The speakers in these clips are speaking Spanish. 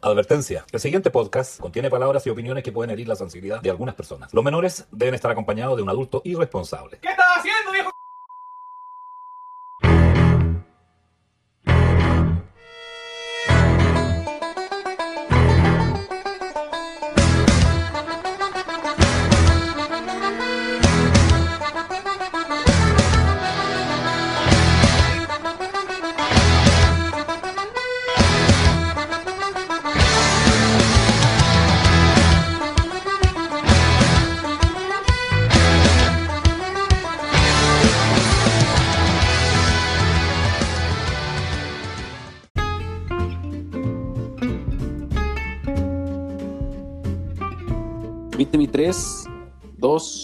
Advertencia. El siguiente podcast contiene palabras y opiniones que pueden herir la sensibilidad de algunas personas. Los menores deben estar acompañados de un adulto irresponsable. ¿Qué estás haciendo, viejo?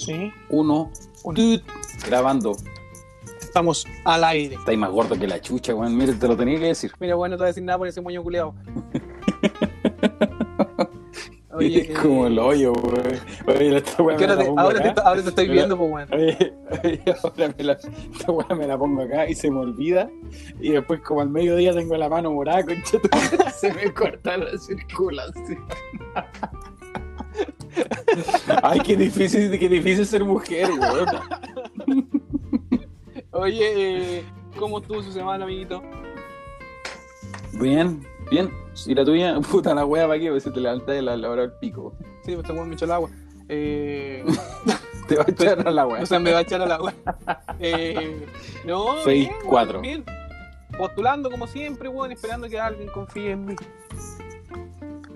Sí, 1, Uno. grabando? estamos al aire. Estáis más gordo que la chucha, weón. Mira, te lo tenía que decir. Mira, bueno, no te voy a decir nada por ese moño culeado. Oye, Es como el hoyo, weón. Oye, esta weá ¿qué me hora la te- pongo ahora, te, ahora te estoy viendo, pues, weón. Oye, oye, ahora me la, esta weá me la pongo acá y se me olvida. Y después, como al mediodía, tengo la mano morada, concha Se me corta la circulación. Ay, qué difícil, qué difícil ser mujer, weón. Oye, eh, ¿cómo estuvo su semana, amiguito? Bien, bien. ¿Y la tuya? Puta la weá, ¿para qué? Pues se te levanta de la, la hora del pico. Sí, pues este weón me echó el agua. Eh, Te va a echar a la weá. o sea, me va a echar al agua. Eh, no, Seis, bien. Postulando como siempre, weón, esperando que alguien confíe en mí.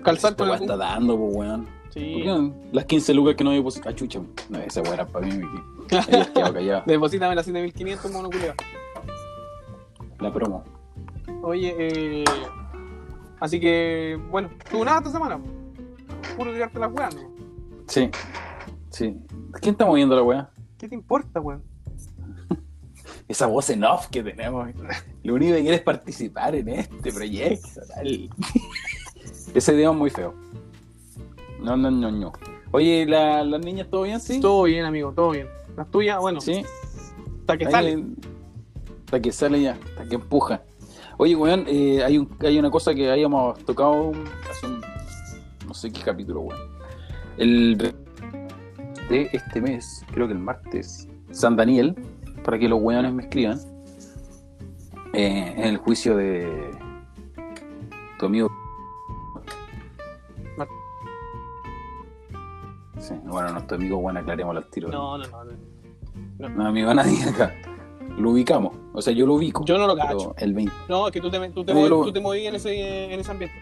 Calzar Esta con algún... está dando, pues weón. ¿Por Sí. qué no? Las 15 lucas que no puse. Ah, chucha. No, esa weá era para mí, Miki. Deposítame la 7500, mono. La promo. Oye, eh, así que, bueno, tuvo nada esta semana. Puro tirarte las weas, ¿no? Sí. Sí. ¿Quién está moviendo la weá? ¿Qué te importa, weón? Esa voz en off que tenemos. Lo único que quiere es participar en este proyecto. tal. Ese idioma es muy feo. No, no, no, no. Oye, ¿la- ¿las niñas todo bien, sí? Todo bien, amigo, todo bien. Las tuyas, bueno, Sí. hasta que Ahí sale. le- Hasta que sale ya, hasta que empuja. Oye, weón, eh, hay, un, hay una cosa que habíamos tocado hace un. No sé qué capítulo, weón. El. De este mes, creo que el martes, San Daniel, para que los weones me escriban. eh, en el juicio de. Tu amigo. Sí, bueno, nuestro amigo, weón, aclaremos al tiro. No, no, no. no. No, amigo, nadie acá. Lo ubicamos. O sea, yo lo ubico. Yo no lo cacho. el 20. No, es que tú te, tú te, moví- lo- tú te moví en ese, en ese ambiente.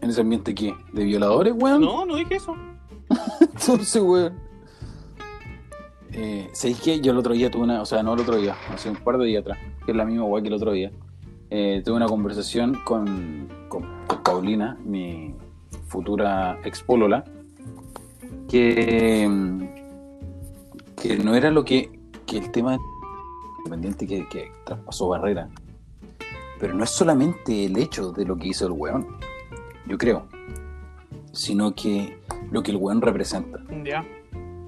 ¿En ese ambiente qué? ¿De violadores, weón? No, no dije eso. Entonces, weón. Eh, ¿Sabéis qué? Yo el otro día tuve una. O sea, no el otro día, hace un par de días atrás, que es la misma weón que el otro día. eh, tuve una conversación con, con, con Paulina, mi futura expólola, que. que no era lo que. que el tema independiente que, que traspasó barrera. Pero no es solamente el hecho de lo que hizo el weón, yo creo, sino que lo que el weón representa. Ya,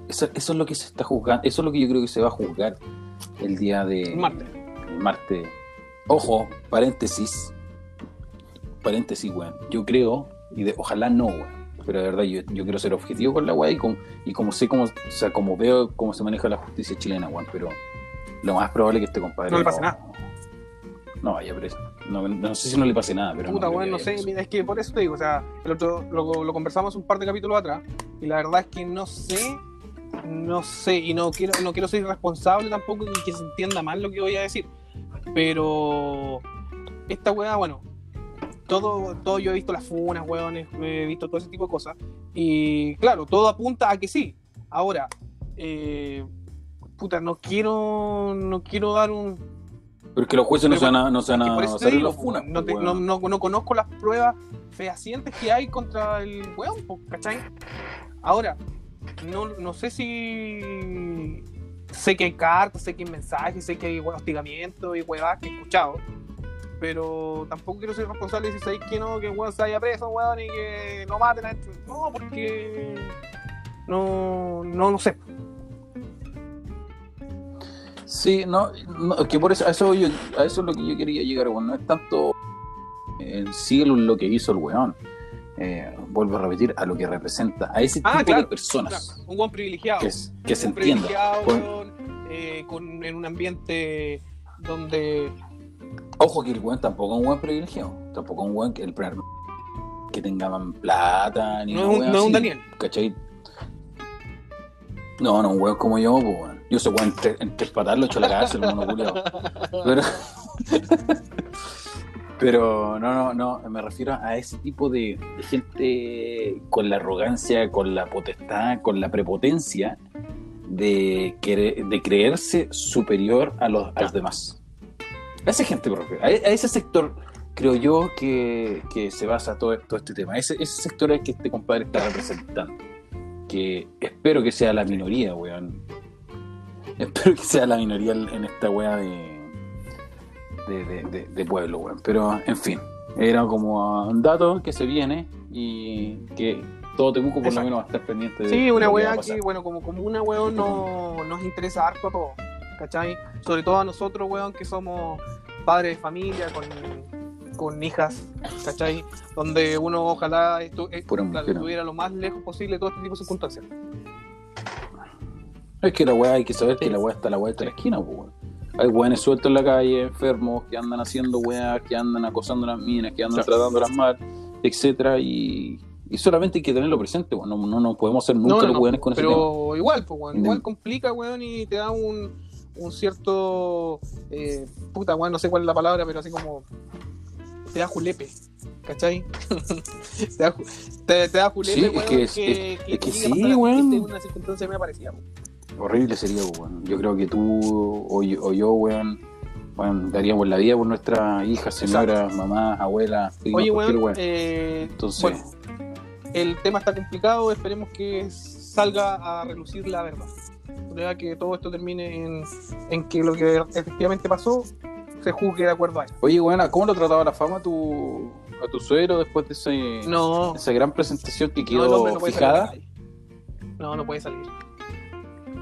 Eso, eso es lo que se está juzgando, eso es lo que yo creo que se va a juzgar el día de martes. el martes. Ojo, paréntesis, paréntesis, weón. Yo creo, y de, ojalá no, weón. Pero de verdad, yo, yo quiero ser objetivo con la weá y, com- y como sé cómo, o sea, como veo cómo se maneja la justicia chilena, weón. Pero lo más probable es que este compadre No le pase nada. No vaya preso. No, no sé si no le pase nada, pero Puta, no vaya sé, mira, es que por eso te digo, o sea, el otro lo, lo conversamos un par de capítulos atrás, y la verdad es que no sé, no sé, y no quiero, no quiero ser irresponsable tampoco y que se entienda mal lo que voy a decir. Pero esta weá, bueno, todo, todo yo he visto las funas, weones, he visto todo ese tipo de cosas. Y claro, todo apunta a que sí. Ahora, eh, puta, no quiero, no quiero dar un, Pero es que los jueces no se van a, no se van que a por eso te hacer digo, los funas. no, te- weón. no, no- no conozco las pruebas fehacientes que hay contra el weón, ¿cachai? Ahora, no, no sé si. Sé que hay cartas, sé que hay mensajes, sé que hay weón, hostigamiento y huevas que he escuchado. Pero tampoco quiero ser responsable de si sabéis que no, que el weón se haya preso, weón, y que no maten a este. No, porque. No, no, no sé. Sí, no, no, es que por eso, a eso, yo- a eso es lo que yo quería llegar, bueno, no es tanto en sí lo, lo que hizo el weón. Eh, vuelvo a repetir, a lo que representa, a ese tipo Ah, claro, de personas Claro, un buen privilegiado. que, es- que se un entienda. privilegiado, weón, eh, con- en un ambiente donde. Ojo que el weón tampoco es un weón privilegiado, tampoco es un weón que el primer que tenga más plata, ni No un, no es un Daniel. ¿Cachai? No, no, un weón como yo, pues weón. Yo soy weón en tres, en tres patas lo echo a la cárcel, el mono culiao. Pero, pero no, no, no, me refiero a ese tipo de, de gente con la arrogancia, con la potestad, con la prepotencia de, querer- de creerse superior a los, a los demás. A esa gente, refiero. a, a ese sector creo yo que, que se basa todo, todo este tema. Ese, ese sector es el que este compadre está representando. Que espero que sea la minoría, weón. Espero que sea la minoría en esta weá de, de, de- de- de pueblo, weón. Pero, en fin, era como un dato que se viene y que todo Temuco por lo menos va a estar pendiente de Sí, una weá que, bueno, como, como una weón no, nos interesa harto a todos, ¿cachai? Sobre todo a nosotros, weón, que somos padres de familia, con, con hijas, ¿cachai? Donde uno ojalá estu- eh, estuviera lo más lejos posible de todo este tipo de circunstancias. Es que la weá hay que saber que la weá está a la weá de la esquina, pues, weón. Hay weones sueltos en la calle, enfermos, que andan haciendo weá, que andan acosando a las minas, que andan Claro. tratándolas mal, etcétera, y, y solamente hay que tenerlo presente, weón. No, no, no podemos ser nunca No, no, los no, weones con ese tema. Pero igual, pues, weón, igual complica, weón, y te da un, un cierto. eh, puta, weón, no sé cuál es la palabra, pero así como. Te da julepe, ¿cachai? te, da, te, te da julepe, Sí, es weón, que es- que, es que a sí, weón. en una circunstancia me parecía. Horrible sería, weón. Yo creo que tú o yo, o yo, weón, weón, daríamos la vida por nuestras hijas, señoras, mamás, abuelas, primos, Oye, weón. eh, Entonces, bueno, el tema está complicado, esperemos que salga a relucir la verdad. Que todo esto termine en, en que lo que efectivamente pasó se juzgue de acuerdo a él. Oye, weón, ¿cómo lo trataba la fama a tu, a tu suegro después de ese, No, esa gran presentación que no, quedó hombre no la fijada? No, no puede salir.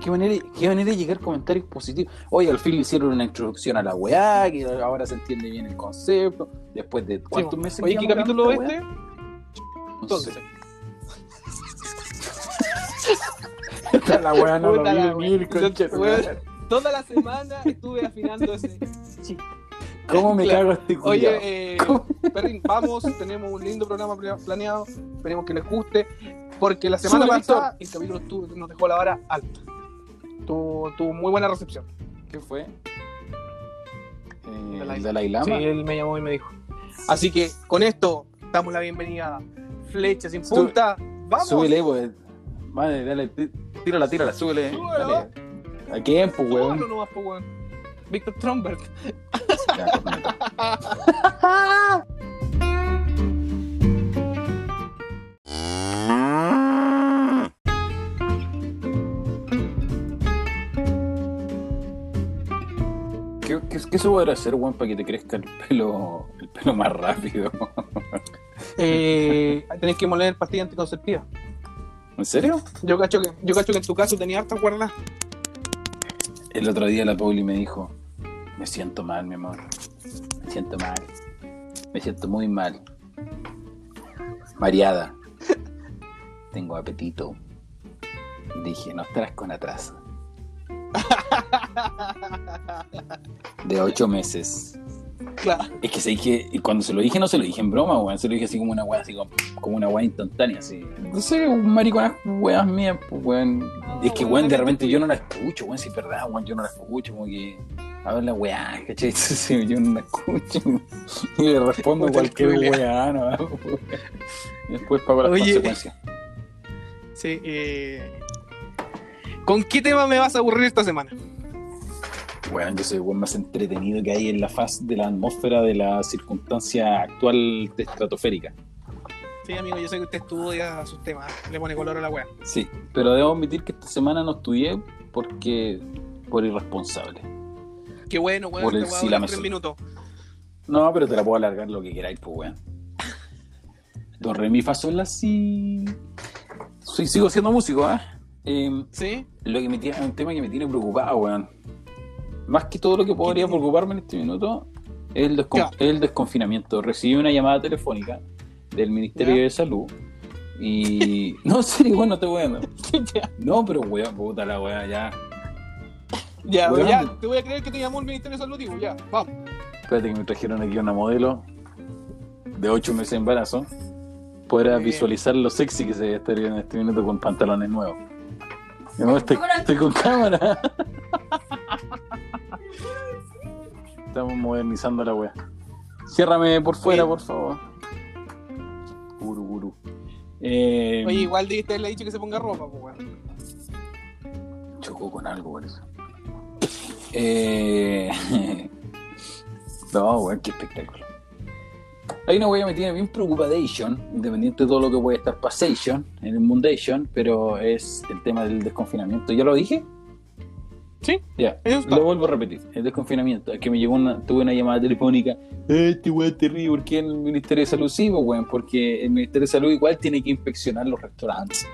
¿Qué manera, qué manera de llegar comentarios positivos. Oye, al fin le hicieron una introducción a la weá, que ahora se entiende bien el concepto. Después de cuántos Sí, meses. Oye, ¿qué capítulo este? weá? No Entonces. sé. la weá no Puta lo vi venir. Toda la semana estuve afinando ese. chiste. ¿Cómo me Claro. cago este culiao? Oye, eh. Perrin, vamos, tenemos un lindo programa pla- planeado, esperemos que les guste, porque la semana pasada el capítulo nos dejó la vara alta. Tuvo, tuvo muy buena recepción. ¿Qué fue? Eh, Dalai- el Dalai Sí, Lama. él me llamó y me dijo. Así que con esto damos la bienvenida a Flecha sin punta. ¡Vamos! Súbele, pues. Madre, dale, tí- tírala, tírala, súbele. Dale. ¿A quién, pues, weón? nomás, po, weón. Víctor Tromberg. Ya. ¿Qué, qué, qué se puede hacer, weón, para que te crezca el pelo, el pelo más rápido? Eh, tenés que moler pastilla anticonceptiva. ¿En serio? Yo cacho, que, yo cacho que en tu caso tenía harta cuerda. El otro día la Pauli me dijo, me siento mal, mi amor. Me siento mal. Me siento muy mal. Mareada. Tengo apetito. Dije, no estarás con atraso. De ocho meses. Claro. Es que se dije, y cuando se lo dije no se lo dije en broma, weón. Se lo dije así como una weá, así como, como una weá instantánea, así. No sé, un mariconas weas mías, pues weón. es que weón, de repente yo no la escucho, weón, si es verdad, weón, yo no la escucho, como que. A ver la weá, ¿cachai? Sí, yo no la escucho. Y le respondo cualquier weá, ¿no? Y después pago las Oye. consecuencias. Sí, eh... ¿Con qué tema me vas a aburrir esta semana? Weón, yo soy el más entretenido que hay en la faz de la atmósfera de la circunstancia actual estratosférica. Sí, amigo, yo sé que usted estudia sus temas, le pone color a la wea. Sí, pero debo admitir que esta semana no estudié porque por irresponsable. Qué bueno, weón, Por el te voy a sí, tres minutos. No, pero te la puedo alargar lo que queráis, pues weón. Do, re, mi, fa, sol, la, si. Soy, sigo siendo músico, ¿ah? Em, ¿Sí? lo que me tiene, un tema que me tiene preocupado, weón. Más que todo lo que podría preocuparme en este minuto El, descon- Claro. el desconfinamiento. Recibí una llamada telefónica del Ministerio Ya. de Salud y... no, en serio, bueno, no te voy a... No, pero weón, puta la weá, ya. ya, Weón. ya, te voy a creer que te llamó el Ministerio de Salud, digo, ya, vamos. Espérate que me trajeron aquí una modelo de 8 meses de embarazo. Podrá Muy bien. visualizar lo sexy que se ve estar en este minuto con pantalones nuevos. No, estoy, estoy con cámara. Estamos modernizando la wea. Ciérrame por fuera, Oye. por favor. Guru, guru. Eh, Oye, igual debiste haberle dicho que se ponga ropa, pues, weón. Chocó con algo, por eso. Eh... no, weón, qué espectáculo. Hay una wea que me tiene bien preocupadation, independiente de todo lo que puede estar pasation en el Mundation, pero es el tema del desconfinamiento. ¿Ya lo dije? Sí, Ya, eso está. lo vuelvo a repetir. El desconfinamiento. Es que me llegó una, tuve una llamada telefónica. "Eh, Este weón es terrible. ¿Por qué el Ministerio de Salud? Sí, pues, weón, porque el Ministerio de Salud igual tiene que inspeccionar los restaurantes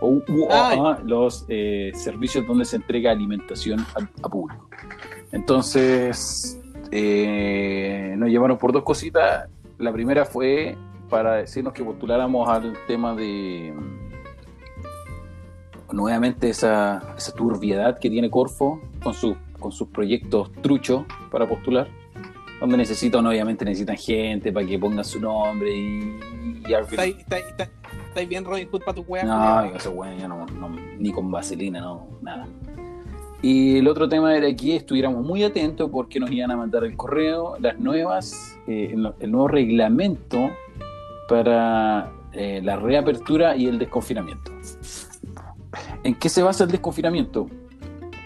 o u- Ay. ah, los eh, servicios donde se entrega alimentación a, a público. Entonces, eh, nos llamaron por dos cositas. La primera fue para decirnos que postuláramos al tema de nuevamente esa, esa turbiedad que tiene Corfo con, sus con sus proyectos truchos para postular, donde necesitan, obviamente necesitan gente para que pongan su nombre y, Estáis bien Robin Hood para tu weá. no, digo, ese weón ya no, no- ni con vaselina, no, nada. Y el otro tema era que estuviéramos muy atentos porque nos iban a mandar el correo, las nuevas, eh, el, el nuevo reglamento para eh, la reapertura y el desconfinamiento. ¿En qué se basa el desconfinamiento?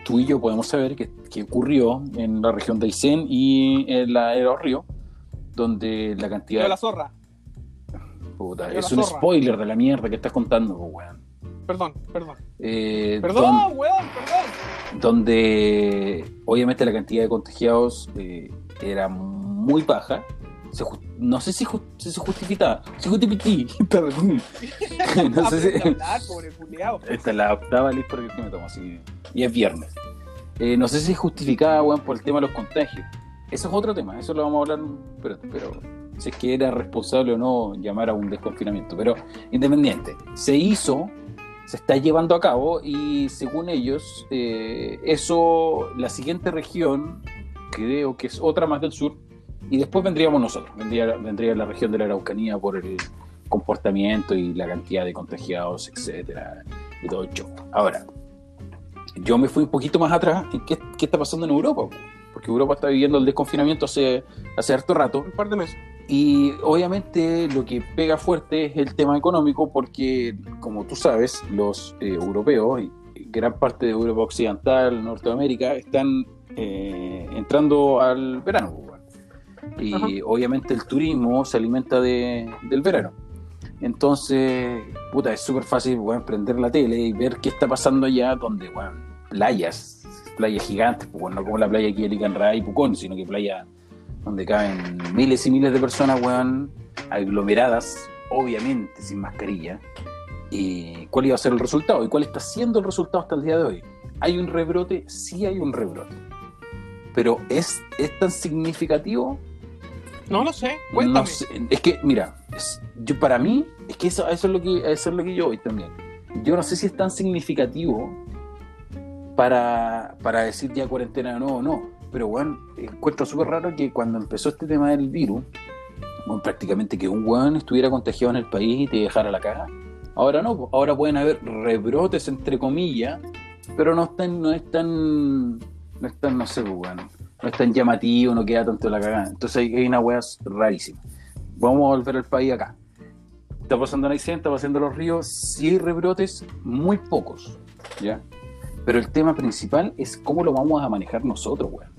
Tú y yo podemos saber que, que ocurrió en la región de Aysén y en la de Los Ríos, donde la cantidad... Yo la zorra. Puta, es un zorra. spoiler de la mierda que estás contando, pues, weón. Perdón, perdón. Eh, Perdón, don- weón, perdón. donde obviamente la cantidad de contagiados eh, era muy baja. Se no sé si, ju- si se justificaba. Se justifica. Perdón. no sé si. Aprende a hablar, pobre culiao. Esta es la octava lista que me tomo, así Y es viernes. Eh, no sé si es justificada, weón, por el tema de los contagios. Eso es otro tema, eso lo vamos a hablar, pero, pero si es que era responsable o no llamar a un desconfinamiento. Pero independiente, se hizo, se está llevando a cabo y según ellos, eh, eso, la siguiente región, creo que es otra más del sur, y después vendríamos nosotros, vendría, vendría la región de la Araucanía por el comportamiento y la cantidad de contagiados, etcétera, y todo el show. Ahora, yo me fui un poquito más atrás en qué, qué está pasando en Europa, po? porque Europa está viviendo el desconfinamiento hace, hace harto rato, Un par de meses. y obviamente lo que pega fuerte es el tema económico, porque como tú sabes, los eh, europeos, y gran parte de Europa Occidental, Norteamérica, están eh, entrando al verano. Y Ajá. obviamente el turismo se alimenta de- del verano. Entonces, puta, es súper fácil weón, prender la tele y ver qué está pasando allá, donde, weón, playas, playas gigantes, pues, no como la playa aquí de Licanray y Pucón, sino que playa donde caben miles y miles de personas, weón, aglomeradas, obviamente sin mascarilla. ¿Y cuál iba a ser el resultado? ¿Y cuál está siendo el resultado hasta el día de hoy? ¿Hay un rebrote? Sí hay un rebrote. Pero ¿es, es tan significativo? No lo sé, cuéntame. No sé. Es que, mira, es- yo para mí, es que eso, eso, es lo que eso es lo que yo voy también. Yo no sé si es tan significativo para, para decir ya cuarentena nuevo o no. Pero bueno, encuentro súper raro que cuando empezó este tema del virus, bueno, prácticamente que un weón estuviera contagiado en el país y te dejara la caga. Ahora no, pues, ahora pueden haber rebrotes entre comillas, pero no están, no es tan, no es tan, no sé, pues, weón, no es tan llamativo, no queda tanto la cagada. Entonces hay, una weá rarísima. Vamos a volver al país acá. Está pasando en Aysén, está pasando los ríos, sí hay rebrotes, muy pocos, ¿ya? Pero el tema principal es cómo lo vamos a manejar nosotros, weón.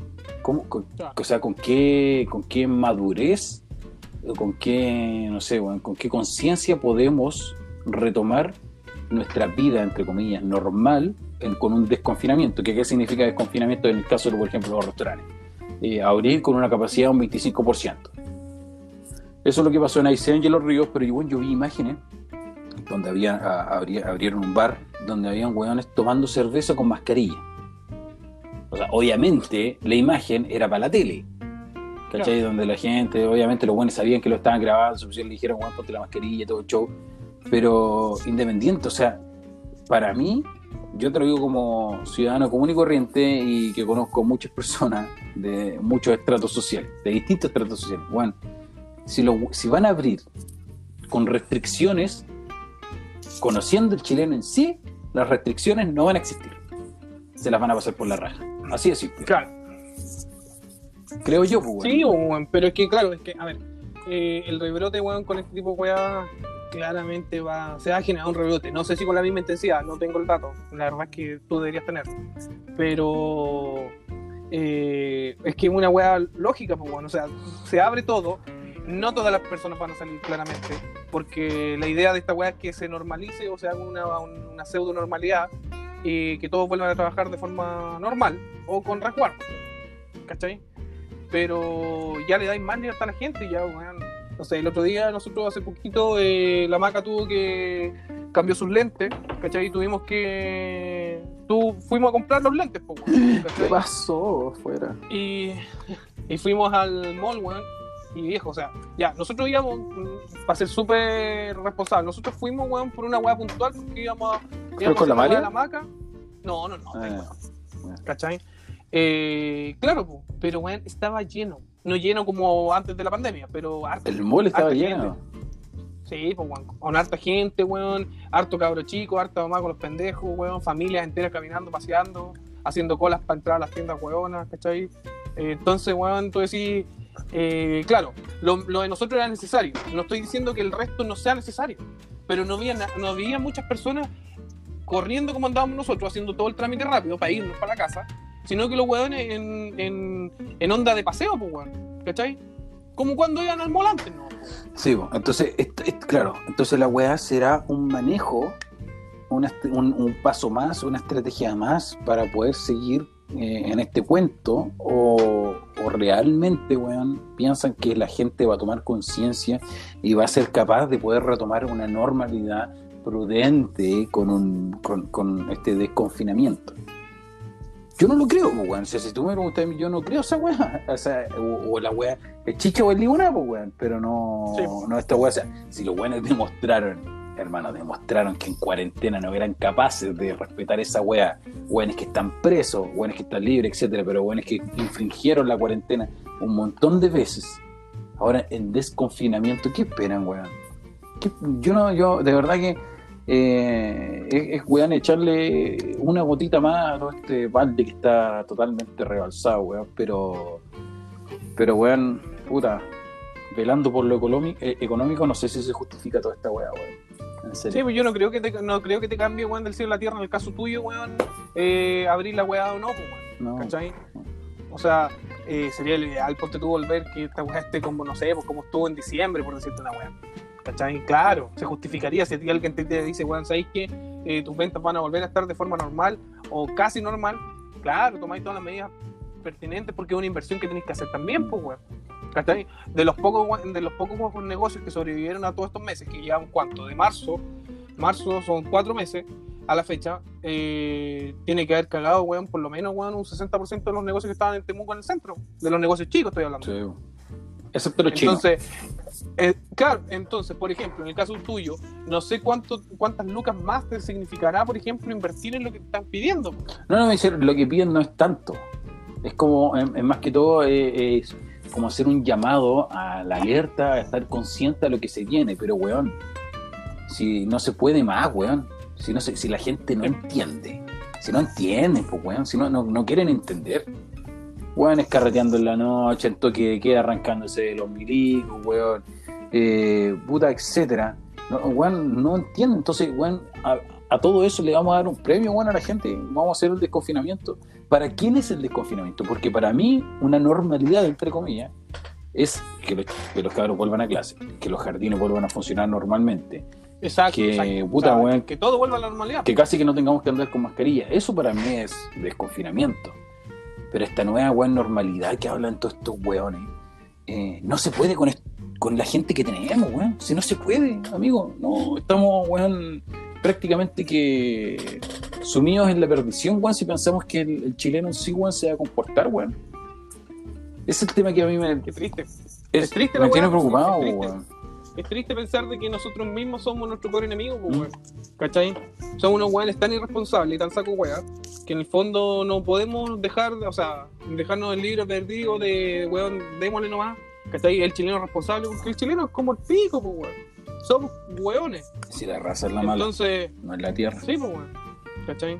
¿Cómo, o sea, con qué, con qué madurez, con qué, no sé, weón, con qué conciencia podemos retomar nuestra vida, entre comillas, normal en- con un desconfinamiento. ¿Qué, ¿Qué significa desconfinamiento en el caso de, por ejemplo, los restaurantes? Eh, abrir con una capacidad de un 25%. Eso es lo que pasó en Aysén y en los ríos, pero igual yo vi imágenes donde había, a- abri- abrieron un bar donde habían hueones tomando cerveza con mascarilla. O sea, obviamente la imagen era para la tele, ¿cachai? Donde la gente, obviamente los buenos sabían que lo estaban grabando, le dijeron, bueno, ponte la mascarilla, todo el show. Pero independiente, o sea, para mí, yo te lo digo como ciudadano común y corriente y que conozco muchas personas de muchos estratos sociales, de distintos estratos sociales. Bueno, si, lo, si van a abrir con restricciones, conociendo el chileno en sí, las restricciones no van a existir. Se las van a pasar por la raja. Así de simple. Claro. Creo yo, pues, Sí, weón, pero es que, claro, es que, a ver, eh, el rebrote, weón, con este tipo de weá, claramente va, se va a generar un rebrote. No sé si con la misma intensidad, no tengo el dato. La verdad es que tú deberías tener. Pero eh, es que es una weá lógica, pues, bueno, o sea, se abre todo. No todas las personas van a salir claramente, porque la idea de esta weá es que se normalice o sea, una, una pseudo normalidad y que todos vuelvan a trabajar de forma normal o con resguardo. ¿Cachai? Pero ya le dais más libertad a la gente, ya. No sé, el otro día nosotros hace poquito eh, la maca tuvo que cambió sus lentes, ¿cachai? Y tuvimos que tú fuimos a comprar los lentes, po, weón, ¿Qué ¿cachai? pasó afuera? Y, y fuimos al mall, weón. Y viejo, o sea, ya, nosotros íbamos, mm, para ser súper responsables, nosotros fuimos, weón, por una weá puntual, porque íbamos a. con la a hacer Mali? de la maca. No, no, no, weón, ¿cachai? Eh, claro, pero weón, estaba lleno. No lleno como antes de la pandemia, pero harta, El mall estaba lleno. gente. Sí, pues, weón, con harta gente, weón, harto cabro chico, harta mamá con los pendejos, weón, familias enteras caminando, paseando, haciendo colas para entrar a las tiendas, weonas, ¿cachai? Eh, entonces, weón, tú decís, eh, claro, lo, lo de nosotros era necesario. No estoy diciendo que el resto no sea necesario, pero no había, no había muchas personas corriendo como andábamos nosotros, haciendo todo el trámite rápido para irnos para la casa, sino que los weones en, en, onda de paseo, pues, weón, ¿cachai? Como cuando iban al volante, ¿no? Sí, bo, entonces, claro, entonces la weá será un manejo, una un, un paso más, una estrategia más para poder seguir eh, en este cuento o, realmente, weón, piensan que la gente va a tomar conciencia y va a ser capaz de poder retomar una normalidad prudente con, un, con este desconfinamiento. Yo no lo creo, pues, weón. O sea, si tú me preguntas a mí, yo no creo esa weá. O sea, o, o la weá es chicha o es limonada, pues, weón. Pero no, Sí. no esta weá. O sea, si los weones demostraron, hermano, demostraron que en cuarentena no eran capaces de respetar esa weá. Weones que están presos, weones que están libres, etcétera, pero weones que infringieron la cuarentena un montón de veces. Ahora, en desconfinamiento, ¿qué esperan, weón? ¿Qué- Yo no, yo, de verdad que eh, es, weón, echarle una gotita más a todo este balde que está totalmente rebalsado, weón. Pero, pero weón, puta, velando por lo económico, económico, no sé si se justifica toda esta weá, weón. En Sí, pues yo no creo que te, no creo que te cambie, weón, del cielo a la tierra en el caso tuyo, weón, eh, abrir la weá o no, pues, weón, no. ¿cachai? O sea, eh, sería el ideal, ponte tú volver que esta weá esté como, no sé, pues como estuvo en diciembre, por decirte una weá. ¿Cachai? Claro, se justificaría si alguien te, dice, weón, ¿sabéis que eh, tus ventas van a volver a estar de forma normal o casi normal? Claro, tomáis todas las medidas pertinentes porque es una inversión que tenéis que hacer también, pues, weón. ¿Cachai? De los pocos de los pocos negocios que sobrevivieron a todos estos meses, que llevan cuánto, de marzo, marzo son cuatro meses a la fecha, eh, tiene que haber cagado, weón, por lo menos, weón, un 60% de los negocios que estaban en Temuco en el centro, de los negocios chicos estoy hablando. Sí. Excepto los chinos. Entonces, eh, claro, entonces, por ejemplo, en el caso tuyo, no sé cuánto, cuántas lucas más te significará, por ejemplo, invertir en lo que te están pidiendo. No, no, dice, lo que piden no es tanto. Es como, es, es más que todo, eh, es como hacer un llamado a la alerta, a estar consciente de lo que se viene. Pero, weón, si no se puede más, weón. Si, no se, si la gente no entiende. Si no entienden, pues, weón. Si no, no, no quieren entender. Weón, es carreteando en la noche, el toque de queda arrancándose de los milicos, weón. Eh, puta, etcétera. No, weón, no entiende. Entonces, weón, a, a todo eso le vamos a dar un premio, weón, a la gente. Vamos a hacer el desconfinamiento. ¿Para quién es el desconfinamiento? Porque para mí, una normalidad, entre comillas, es que los, que los cabros vuelvan a clase, que los jardines vuelvan a funcionar normalmente, Exacto. Que, exacto. puta, weón. que todo vuelva a la normalidad. que casi que no tengamos que andar con mascarilla. Eso para mí es desconfinamiento. Pero esta nueva weón normalidad que hablan todos estos weones, eh, no se puede con, con la gente que tenemos, weón. Si no se puede, amigo. No, estamos, weón, prácticamente que sumidos en la perdición, weón, si pensamos que el, el chileno en sí, weón, se va a comportar, weón. Ese es el tema que a mí me, Qué triste. es- Es triste me tiene preocupado, weón. Es triste pensar de que nosotros mismos somos nuestro peor enemigo, pues, Mm. weón. ¿Cachai? Somos unos weones tan irresponsables y tan saco weá que en el fondo no podemos dejar, o sea, dejarnos el libre perdido de weón, démosle nomás. ¿Cachai? El chileno es responsable, porque el chileno es como el pico, pues, weón. Somos weones. Si la raza es la mala, Entonces, no es la tierra. sí, pues, weón. ¿Cachai?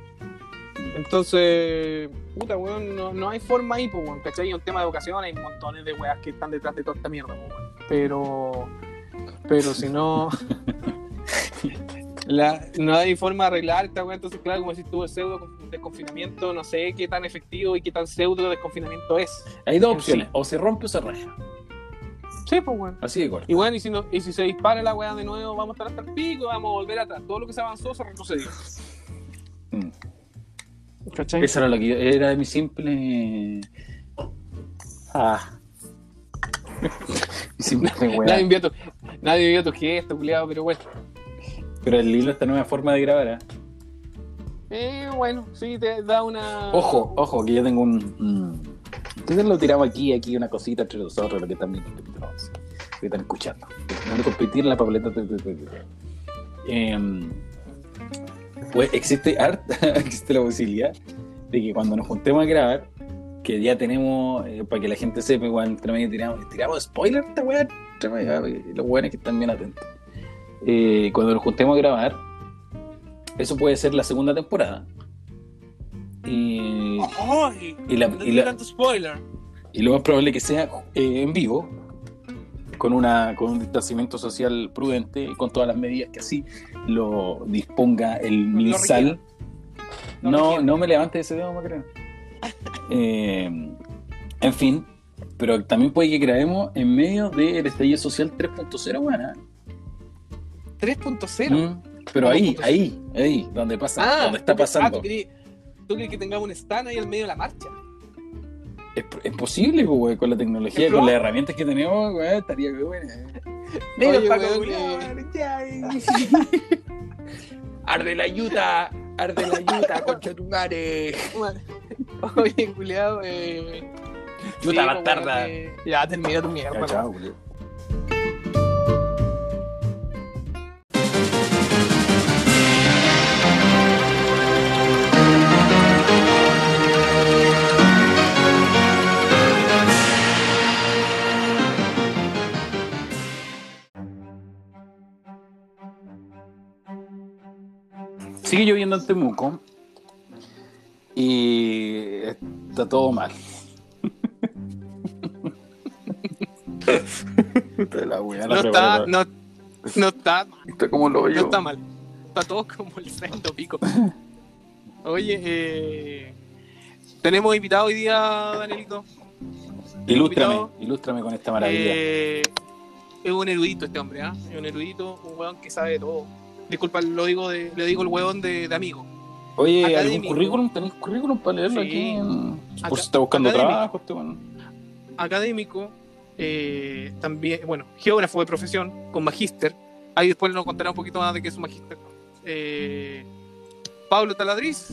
Entonces, puta, weón, no, no hay forma ahí, pues, weón. ¿Cachai? Un tema de educación, hay montones de weas que están detrás de toda esta mierda, pues, weón. Pero, pero si no, la, no hay forma de arreglar esta wea, entonces, claro, como si tuvo el pseudo desconfinamiento, no sé qué tan efectivo y qué tan pseudo desconfinamiento es. Hay dos opciones, sí. o se rompe o se raja. Sí, pues, weón. Así de corto. Y bueno, y si, no, y si se dispara la weá de nuevo, vamos a estar hasta el pico, vamos a volver atrás. Todo lo que se avanzó se retrocedió. Mm. ¿Cachai? Esa era lo que yo- era de mi simple. Ah. Nadie weá. vio tu, nadie vio tu gesto, culiado, pero bueno. Pero el hilo esta nueva forma de grabar, ¿eh? Eh, bueno, sí, te da una. Ojo, ojo, que yo tengo un. Entonces lo tiramos aquí, aquí una cosita entre nosotros, lo que también lo que están escuchando. No competir en la papeleta. Em, pues existe harta, existe la posibilidad de que cuando nos juntemos a grabar, que ya tenemos, eh, para que la gente sepa, igual entre medio tiramos, tiramos spoiler esta weá, medio, eh, los weones que están bien atentos. Eh, cuando nos juntemos a grabar, eso puede ser la segunda temporada. Y, y la- y la- spoiler. y lo más probable que sea eh, en vivo, con, una, con un distanciamiento social prudente y con todas las medidas que así lo disponga el MinSal. No, no me levante ese dedo, creo. Eh, en fin, pero también puede que grabemos en medio del estallido social 3.0, bueno. 3.0. Mm, Pero ahí, ahí, ahí, donde pasa, Ah, donde está tú- ah, pasando. ¿tú crees, tú crees que tengamos un stand ahí en medio de la marcha? Es, es posible, pues, güey, con la tecnología, con las herramientas que tenemos, güey, estaría muy buena. Oye, Paco, eh, Arde la yuta, arde la yuta, concha tu madre. Oye, culiado, eh. Yuta sí, bastarda. weón, eh, Ya, termina tu mierda. Ya, chao, Sigue lloviendo en Temuco y está todo mal. La wea, la No está, no, no está, Está como lo no está mal. Está todo como el santo pico. Oye, eh, tenemos invitado hoy día, Danielito. Ilústrame, invitado. ilústrame con esta maravilla. Eh, es un erudito este hombre, ¿ah? Es un erudito, un weón que sabe de todo. Disculpa, lo digo, de, le digo el weón de, de amigo. Oye, ¿algún currículum? ¿Tenéis currículum para leerlo Sí. aquí? en- Por si está buscando académico. trabajo, este bueno. Académico, eh, también, bueno, geógrafo de profesión, con magíster. Ahí después nos contará un poquito más de qué es un magíster. Eh, Pablo Taladriz,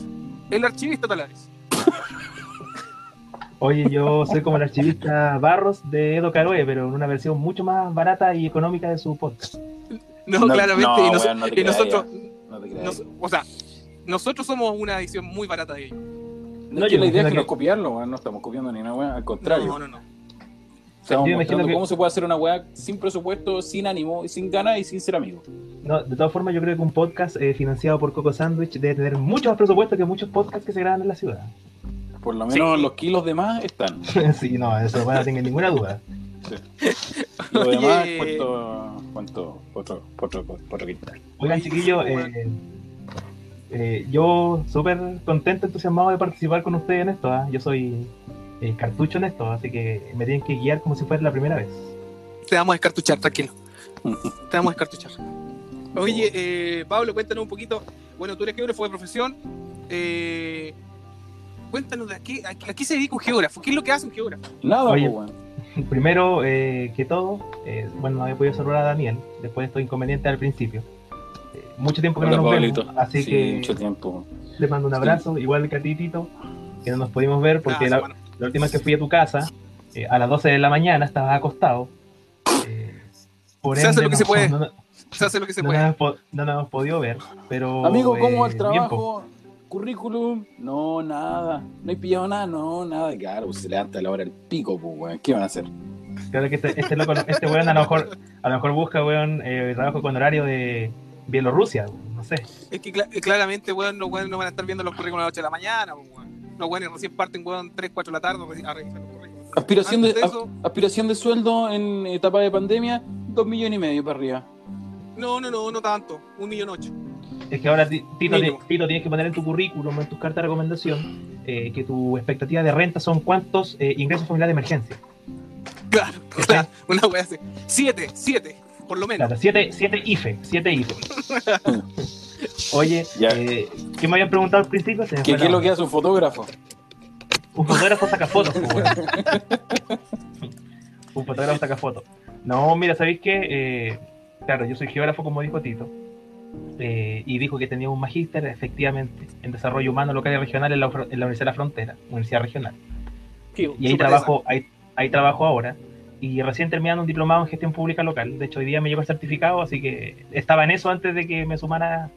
el archivista Taladriz. Oye, yo soy como el archivista Barros de Edo Caroe, pero en una versión mucho más barata y económica de su podcast. No, No, claramente. no, y, nos- weón, no te y nosotros, No te creas. nos- o sea, nosotros somos una edición muy barata de ellos. No, No, es que yo la idea es que no es copiarlo, weón, no estamos copiando ni una weá, al contrario. No, no, no. Estamos mostrando que- cómo se puede hacer una weá sin presupuesto, sin ánimo, y sin ganas y sin ser amigo. No, de todas formas, yo creo que un podcast eh, financiado por Coco Sandwich debe tener mucho más presupuesto que muchos podcasts que se graban en la ciudad. Por lo menos Sí. los kilos de más están. sí, no, eso no tengan ninguna duda. Lo Oye. demás, cuento, cuento otro, otro, otro quintal. Oigan, chiquillos, eh, eh, yo súper contento, entusiasmado de participar con ustedes en esto. ¿ah? Yo soy eh, cartucho en esto, así que me tienen que guiar como si fuera la primera vez. Te vamos a descartuchar, tranquilo. Te vamos a descartuchar. Oye, eh, Pablo, cuéntanos un poquito. Bueno, tú eres geógrafo de profesión. Eh, cuéntanos de a qué, a, qué- a qué se dedica un geógrafo. ¿Qué es lo que hace un geógrafo? Nada, Oye. pues. Primero eh, que todo, eh, bueno, no había podido saludar a Daniel después de estos inconvenientes al principio. Eh, mucho tiempo que Hola, no nos Pablito. vemos, así Sí, que mucho tiempo. le mando un abrazo, igual que a ti, Tito, que no nos pudimos ver porque Ah, la, la última vez que fui a tu casa eh, a las 12 de la mañana estabas acostado. eh, por Se hace lo que se puede. No, no- Se hace lo que se no puede. no nos hemos podido ver, pero. Amigo, ¿cómo va eh, el bien, po. ¿Currículum? No, nada. ¿No hay pillado nada? No, nada. Claro, pues se levanta a la hora del pico, pues, weón. ¿Qué van a hacer? Claro que este, este loco, este weón a lo mejor, a lo mejor busca, weón, eh, trabajo con horario de Bielorrusia, no sé. Es que cla- claramente, weón, los weones no van a estar viendo los currículos a las 8 de la mañana, pues, weón. Los weones recién parten, weón, 3, 4 de la tarde a revisar los currículos. Aspiración de, Antes de eso, aspiración de sueldo en etapa de pandemia, dos millones y medio para arriba. no, no, no, no tanto. Un millón ocho. Es que ahora, Ti- Tito. Tito, tienes que poner en tu currículum, en tus cartas de recomendación, eh, que tu expectativa de renta son cuántos eh, ingresos familiares de emergencia. Claro, claro. Una wea así. Siete, siete, por lo menos. Claro, 7 siete IFE, 7 IFE. Oye, Ya. eh, ¿qué me habían preguntado al principio? ¿Qué, qué es lo que hace un fotógrafo? Un fotógrafo saca fotos. Un fotógrafo saca fotos. No, mira, ¿sabéis qué? Eh, claro, yo soy geógrafo, como dijo Tito. Eh, y dijo que tenía un magíster, efectivamente, en desarrollo humano local y regional en la, en la Universidad de la Frontera, Universidad Regional. Y ahí trabajo, ahí, ahí trabajo ahora. Y recién terminando un diplomado en gestión pública local. De hecho, hoy día me llegó el certificado, así que estaba en eso antes de que me sumara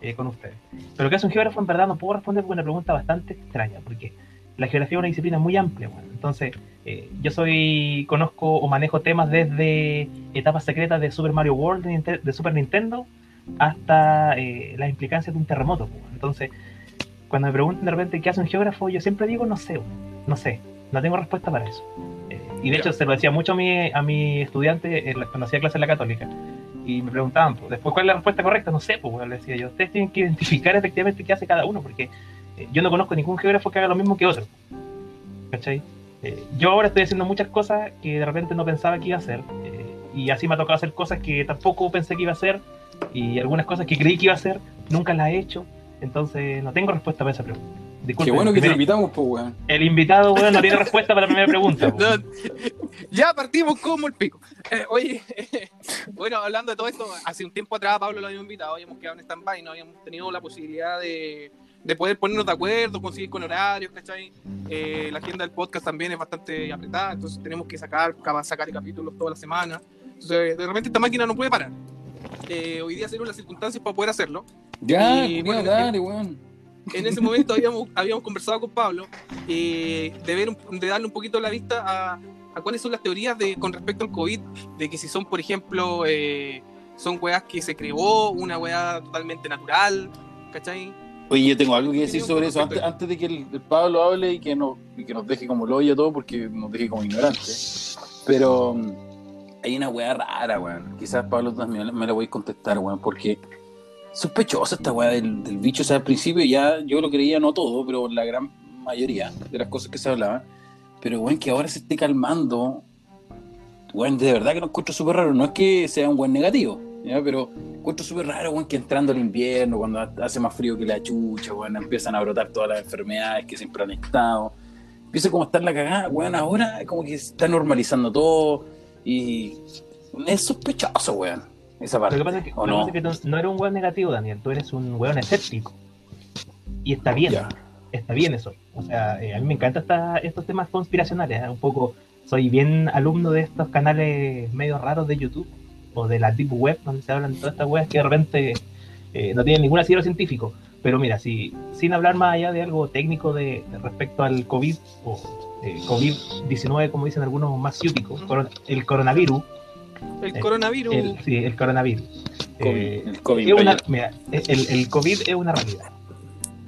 eh, con ustedes. Pero ¿qué hace un geógrafo? En verdad no puedo responder porque es una pregunta bastante extraña, porque la geografía es una disciplina muy amplia. bueno. Entonces, eh, yo soy, conozco o manejo temas desde etapas secretas de Super Mario World de Super Nintendo hasta eh, las implicancias de un terremoto. Entonces, cuando me preguntan de repente qué hace un geógrafo, yo siempre digo no sé, no sé, no tengo respuesta para eso. Eh, y de hecho se lo decía mucho a mi, a mi estudiante en la- cuando hacía clase en la católica. Y me preguntaban, pues, después, ¿cuál es la respuesta correcta? No sé, pues, bueno, le decía yo, ustedes tienen que identificar efectivamente qué hace cada uno, porque eh, yo no conozco ningún geógrafo que haga lo mismo que otro. ¿Cachai? Eh, yo ahora estoy haciendo muchas cosas que de repente no pensaba que iba a hacer. eh, y así me ha tocado hacer cosas que tampoco pensé que iba a hacer. Y algunas cosas que creí que iba a hacer, nunca las he hecho. Entonces no tengo respuesta para esa pregunta. Qué Disculpen, bueno que te invitamos, pues, weón. el invitado bueno, no tiene respuesta para la primera pregunta. No, ya partimos como el pico. Eh, oye, bueno, hablando de todo esto, hace un tiempo atrás Pablo lo habíamos invitado, habíamos quedado en stand-by, no habíamos tenido la posibilidad de, de poder ponernos de acuerdo, conseguir con horarios, ¿cachai? Eh, la agenda del podcast también es bastante apretada, entonces tenemos que sacar, ca- sacar capítulos toda la semana. Entonces, de repente esta máquina no puede parar. Eh, hoy día se dieron las circunstancias para poder hacerlo. Ya, Y, bueno, dale, weón. en ese momento habíamos, habíamos conversado con Pablo eh, de, ver un- de darle un poquito la vista a, a cuáles son las teorías de, con respecto al COVID, de que si son, por ejemplo, eh, son weas que se creó, una wea totalmente natural, ¿cachai? Oye, yo tengo algo que decir sobre eso antes, antes de que el, el Pablo hable y que, no, y que nos deje como lo oye todo, porque nos deje como ignorantes. Pero hay una weá rara, weón. Quizás Pablo también me la voy a contestar, weón, porque sospechosa esta weá del, del bicho. O sea, al principio ya yo lo creía, no todo, pero la gran mayoría de las cosas que se hablaban. Pero, weón, que ahora se esté calmando, weón, de verdad que lo encuentro súper raro. No es que sea un buen negativo, ¿ya? pero encuentro súper raro, weón, que entrando al invierno, cuando hace más frío que la chucha, weón, empiezan a brotar todas las enfermedades que siempre han estado. Empieza como a estar la cagada, weón, ahora como que se está normalizando todo y es sospechoso, weón, esa parte. Lo que pasa es que, ¿o lo que no? es que tú no eres un weón negativo, Daniel, tú eres un weón escéptico. Y está bien, está bien eso. O sea, eh, a mí me encantan esta- estos temas conspiracionales. ¿eh? Un poco, soy bien alumno de estos canales medio raros de YouTube o de la Deep Web, donde se hablan todas estas weas que de repente eh, no tienen ningún asidero científico. Pero mira, si, sin hablar más allá de algo técnico de, de respecto al COVID o eh, COVID-19, como dicen algunos más ciúticos, coron- el coronavirus, El Eh, coronavirus, el, sí, el coronavirus. COVID, Eh, el COVID, es una- mira, el, el COVID es una realidad.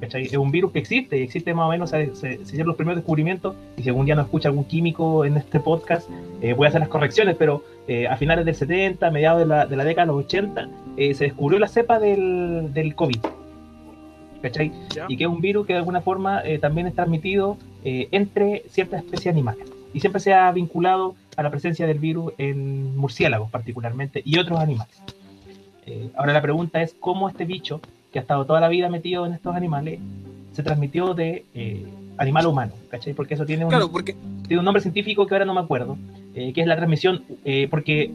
¿cachai? Es un virus que existe y existe más o menos, se, se- se hicieron los primeros descubrimientos y según ya no escucha algún químico en este podcast, eh, voy a hacer las correcciones, pero eh, a finales del 70, a mediados de la, de la década de los 80, eh, se descubrió la cepa del, del COVID. ¿Cachai? y que es un virus que de alguna forma eh, también es transmitido eh, entre ciertas especies animales. Y siempre se ha vinculado a la presencia del virus en murciélagos particularmente y otros animales. Eh, ahora la pregunta es cómo este bicho, que ha estado toda la vida metido en estos animales, se transmitió de eh, animal a humano, ¿cachai? Porque eso tiene un, Claro, porque tiene un nombre científico que ahora no me acuerdo, eh, que es la transmisión, porque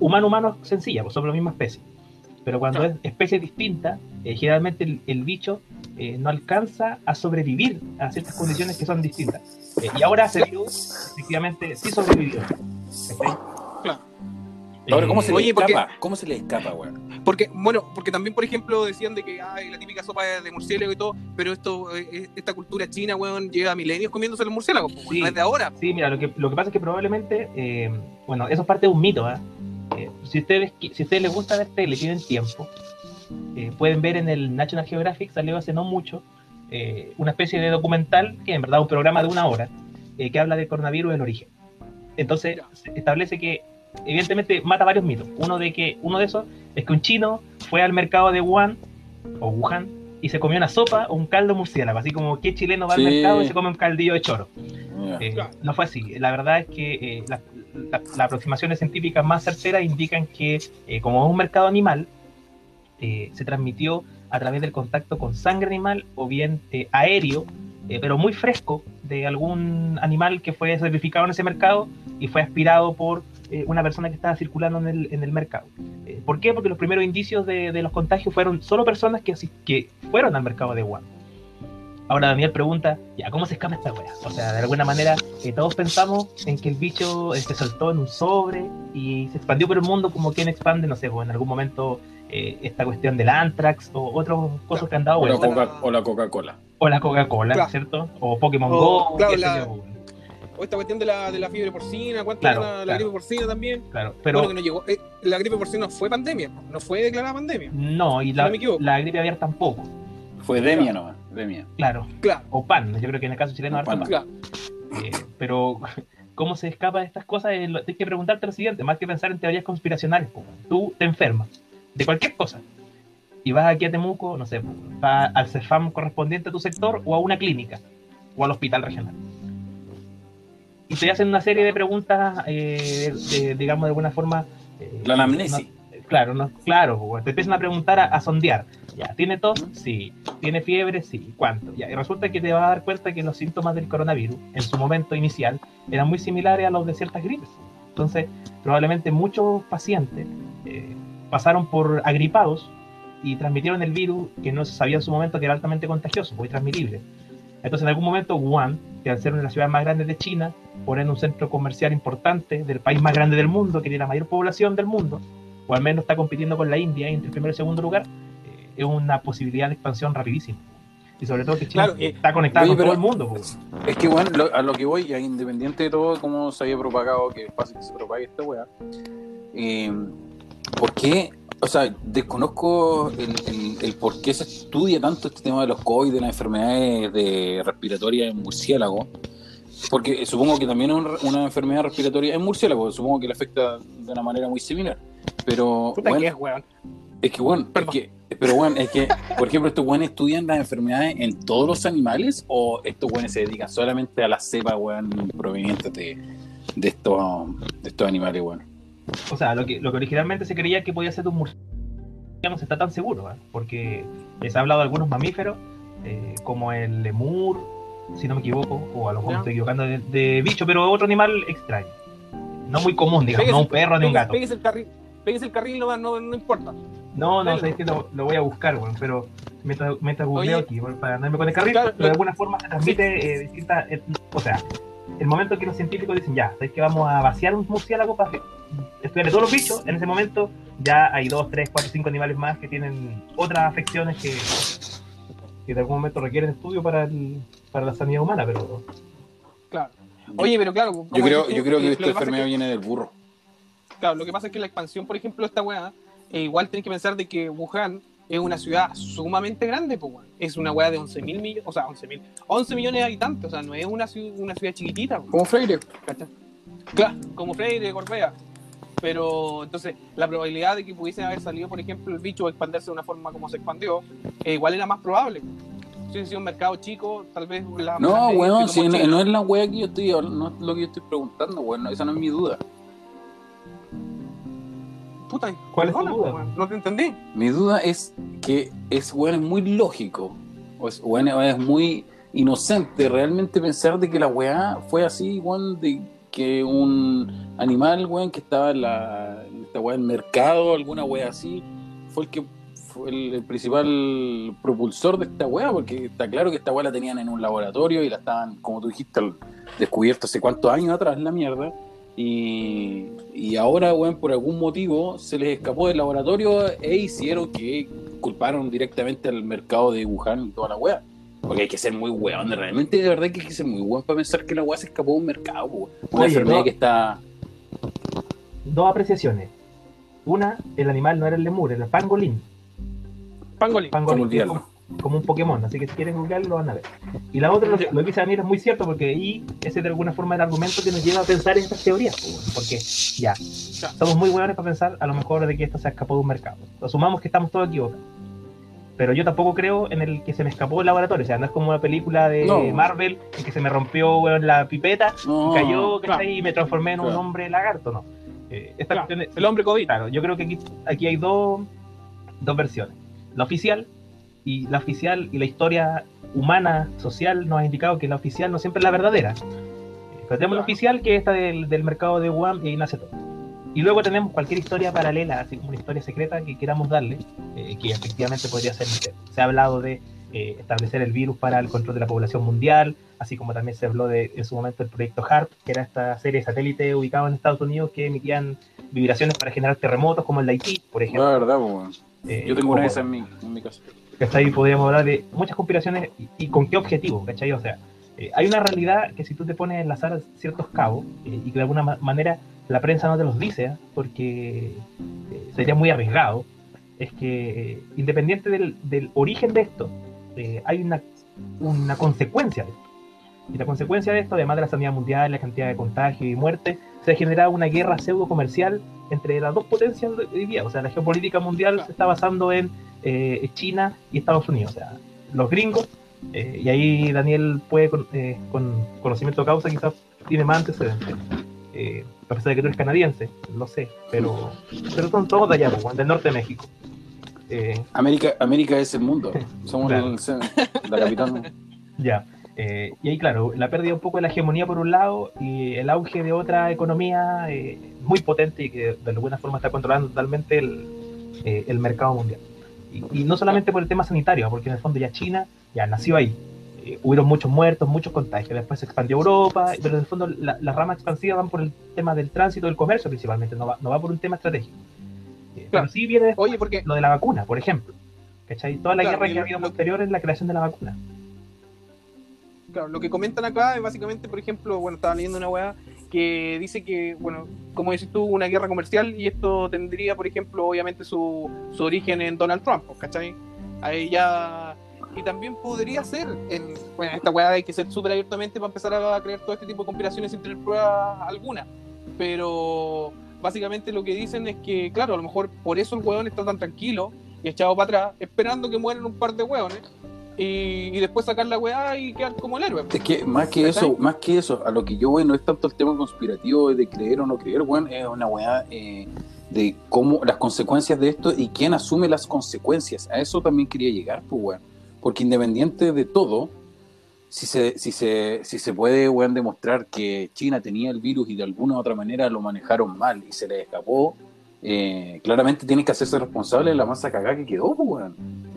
humano-humano es sencilla, pues somos la misma especie. Pero cuando Claro. es especie distinta, eh, generalmente el, el bicho eh, no alcanza a sobrevivir a ciertas condiciones que son distintas. Eh, y ahora ese virus, efectivamente, sí sobrevivió. Ahora, ¿cómo se le Oye, porque- escapa? ¿Cómo se le escapa, weón? Porque, bueno, porque también, por ejemplo, decían de que ay, la típica sopa de murciélago y todo, pero esto, eh, esta cultura china, weón, lleva milenios comiéndose los murciélagos, pues, Sí. no es de ahora. Sí, mira, lo que, lo que pasa es que probablemente, eh, bueno, eso es parte de un mito. ¿ah? Eh, si, ustedes, si a ustedes les gusta ver tele, tienen tiempo, eh, pueden ver en el National Geographic, salió hace no mucho, eh, una especie de documental, que en verdad un programa de una hora, eh, que habla del coronavirus en origen. Entonces, establece que, evidentemente, mata varios mitos. Uno de, que, uno de esos es que un chino fue al mercado de Wuhan, o Wuhan, y se comió una sopa o un caldo murciélago, así como que chileno va Sí. al mercado y se come un caldillo de choro. Eh. No fue así. La verdad es que eh, la- la- las aproximaciones científicas más certeras indican que, eh, como es un mercado animal, eh, se transmitió a través del contacto con sangre animal o bien eh, aéreo, eh, pero muy fresco, de algún animal que fue sacrificado en ese mercado y fue aspirado por eh, una persona que estaba circulando en el, en el mercado. ¿Por qué? Porque los primeros indicios de, los contagios fueron solo personas que, que fueron al mercado de Wuhan. Ahora Daniel pregunta, ya, ¿cómo se escapa esta wea? O sea, de alguna manera eh, todos pensamos en que el bicho se soltó en un sobre y se expandió por el mundo como quien expande, no sé, pues en algún momento eh, esta cuestión del anthrax o otras cosas que han dado O la vuelta. Coca- o la Coca-Cola. O la Coca-Cola, Claro. ¿cierto? O Pokémon O, Go, claro, la- O esta cuestión de la, de la fiebre porcina, ¿cuánto Claro, era la, la gripe porcina también? claro. Pero Bueno, que no llegó. eh, la gripe porcina no fue pandemia, no fue declarada pandemia. no, y la, no me equivoco. la gripe aviar tampoco, Fue Demia nomás, Demia. claro. Claro, O pan, yo creo que en el caso chileno pan. pan. claro. Eh, pero, ¿cómo se escapa de estas cosas? Eh, Tienes que preguntarte lo siguiente, más que pensar en teorías conspiracionales. Tú te enfermas de cualquier cosa y vas aquí a Temuco, no sé, vas al CEFAM correspondiente a tu sector o a una clínica o al hospital regional. Y te hacen una serie de preguntas, eh, de- de- digamos, de alguna forma... eh, La anamnesis. no- Claro, no, claro, te empiezan a preguntar, a, a sondear. Ya, ¿tiene tos? Sí. ¿Tiene fiebre? Sí. ¿Cuánto? Ya, y resulta que te vas a dar cuenta que los síntomas del coronavirus, en su momento inicial, eran muy similares a los de ciertas gripes. Entonces, probablemente muchos pacientes eh, pasaron por agripados y transmitieron el virus que no se sabía en su momento que era altamente contagioso, muy transmitible. Entonces, en algún momento, Wuhan, que al ser una de las ciudades más grandes de China, por ende un centro comercial importante del país más grande del mundo, que tiene la mayor población del mundo, o al menos está compitiendo con la India entre el primero y segundo lugar, eh, es una posibilidad de expansión rapidísima. Y sobre todo que China Claro, eh, está conectada oye, con todo el mundo. pues. Es que, bueno, lo- a lo que voy, independiente de todo cómo se haya propagado, que es fácil que se propague esta weá, eh, ¿por qué? O sea, desconozco el, el- el por qué se estudia tanto este tema de los COVID, de las enfermedades de respiratorias en murciélago. Porque supongo que también es un- una enfermedad respiratoria en murciélago, supongo que le afecta de una manera muy similar. Pero, Puta bueno, que es, weón. es que, bueno, es que, pero bueno, es que, por ejemplo, estos buenos estudian las enfermedades en todos los animales o estos buenos se dedican solamente a la cepa, weón, provenientes de, de, estos, de estos animales, weón. O sea, lo que, lo que originalmente se creía que podía ser un murciélago ya no se está tan seguro, ¿eh? porque se ha hablado de algunos mamíferos, eh, como el lemur, si no me equivoco, o a lo mejor estoy equivocando de, de bicho, pero otro animal extraño. No muy común, digamos, Pégase- no un perro ni un gato. Pégase el carril, el carril nomás, no, no importa. No, no, sabes que lo, lo voy a buscar, bueno, pero mientras, mientras googleo aquí, bueno, para andarme con el carril, Claro, pero de alguna forma se transmite eh, distintas. o sea, el momento que los científicos dicen, ya, sabes que vamos a vaciar un murciélago para estudiar de todos los bichos, en ese momento ya hay dos, tres, cuatro, cinco animales más que tienen otras afecciones que, que de algún momento requieren estudio para, el, para la sanidad humana, pero Claro. Oye, pero claro. Yo creo, yo creo que esta pasa es enfermedad viene del burro. Claro, lo que pasa es que la expansión, por ejemplo, de esta weá, eh, igual tenés que pensar de que Wuhan es una ciudad sumamente grande, pues. Es una weá de 11 mil millones, o sea, 11 mil, 11 millones de habitantes, o sea, no es una, ciu- una ciudad chiquitita, Como Freire. ¿cachai? Claro, como Freire, Corbea. Pero entonces, la probabilidad de que pudiese haber salido, por ejemplo, el bicho o expandirse de una forma como se expandió, eh, igual era más probable. Si hubiese sido un mercado chico, tal vez la. No, weón, si no, es la weá que yo estoy hablando, no es lo que yo estoy preguntando, weón, no, esa no es mi duda. Puta, ¿Cuál es tu duda? weón, No te entendí. Mi duda es que es, weón, es muy lógico, o es, weón, es muy inocente realmente pensar de que la weá fue así, weón, de que un animal, weón, que estaba en la, en esta weá del mercado, alguna weá así, fue el que fue el, el principal propulsor de esta weá, porque está claro que esta weá la tenían en un laboratorio y la estaban, como tú dijiste, descubierto hace cuántos años atrás la mierda. Y, y ahora, weón, por algún motivo se les escapó del laboratorio e hicieron que culparon directamente al mercado de Wuhan y toda la weá. Porque hay que ser muy weón, realmente de verdad que hay que ser muy weón para pensar que la weá se escapó de un mercado, weón. Una Oye, enfermedad no. que está. Dos apreciaciones. Una, el animal no era el lemur, era el pangolín. Pangolín. Pangolín, ¿Cómo que es olvidarlo? Como, un Pokémon, así que si quieren googlearlo lo van a ver. Y la otra, lo, lo que dice Daniel es muy cierto, porque ahí ese de alguna forma el argumento que nos lleva a pensar en estas teorías. pues, bueno, porque ya, somos muy buenos para pensar a lo mejor de que esto se escapó de un mercado. Asumamos que estamos todos equivocados. Pero yo tampoco creo en el que se me escapó del laboratorio. O sea, no es como una película de No. Marvel en que se me rompió weón, la pipeta No, cayó claro. y me transformé en un Claro. hombre lagarto, no. Eh, esta Claro, es- el hombre COVID. claro, yo creo que aquí, aquí hay dos, dos versiones. La oficial y la oficial y la historia humana, social, nos ha indicado que la oficial no siempre es la verdadera. Pero tenemos la oficial, que es esta del, del mercado de Wuhan, y ahí nace todo. Y luego tenemos cualquier historia paralela, así como una historia secreta que queramos darle, eh, que efectivamente podría ser. Se ha hablado de eh, establecer el virus para el control de la población mundial, así como también se habló de en su momento el proyecto HARP, que era esta serie de satélite ubicado en Estados Unidos que emitían vibraciones para generar terremotos, como el de Haití, por ejemplo. La verdad, weón. Eh, Yo tengo una de esas en mi, en mi casa. ¿Cachai? Podríamos hablar de muchas conspiraciones y, con qué objetivo, ¿cachai? O sea, eh, hay una realidad que si tú te pones a enlazar ciertos cabos eh, y que de alguna ma- manera la prensa no te los dice, ¿eh? porque eh, sería muy arriesgado, es que independiente del, del origen de esto, hay una, una consecuencia de esto. Y la consecuencia de esto, además de la sanidad mundial, la cantidad de contagio y muerte, se ha generado una guerra pseudo comercial entre las dos potencias hoy día. O sea, la geopolítica mundial se está basando en eh, China y Estados Unidos. O sea, los gringos, eh, y ahí Daniel puede, con, eh, con conocimiento de causa, quizás tiene más antecedentes. Eh, a pesar de que tú eres canadiense, lo sé, pero, pero son todos de allá, pues, del norte de México. Eh, América, América es el mundo. Somos Claro. el- la capital. Ya. Eh, y ahí, claro, la pérdida un poco de la hegemonía por un lado y el auge de otra economía eh, muy potente y que de alguna forma está controlando totalmente el, eh, el mercado mundial. Y, y no solamente por el tema sanitario, porque en el fondo ya China ya nació ahí. Eh, hubieron muchos muertos, muchos contagios. Después se expandió a Europa, pero en el fondo la- las ramas expansivas van por el tema del tránsito, del comercio principalmente, no va, no va por un tema estratégico. Eh, Claro. Pero sí viene Oye, porque lo de la vacuna, por ejemplo. ¿Cachai? Toda la Claro, guerra que ha habido lo- posterior es la creación de la vacuna. Claro, lo que comentan acá es básicamente, por ejemplo, bueno, estaba leyendo una weá que dice que, bueno, como dices tú, una guerra comercial y esto tendría, por ejemplo, obviamente su, su origen en Donald Trump, pues, ¿cachai? Ahí ya... Y también podría ser, en, esta weá hay que ser súper abiertamente para empezar a crear todo este tipo de conspiraciones sin tener pruebas alguna. Pero básicamente lo que dicen es que, claro, a lo mejor por eso el weón está tan tranquilo y echado para atrás, esperando que mueran un par de weones y, y después sacar la weá y quedar como el héroe. Es que más que eso, más que eso, a lo que yo voy no es tanto el tema conspirativo de creer o no creer, weón, es una weá eh, de cómo las consecuencias de esto y quién asume las consecuencias. A eso también quería llegar, pues, weón. Porque independiente de todo, si se, si se, si se puede, weón, demostrar que China tenía el virus y de alguna u otra manera lo manejaron mal y se les escapó, eh, claramente tienen que hacerse responsables de la masa cagada que quedó, pues, weón.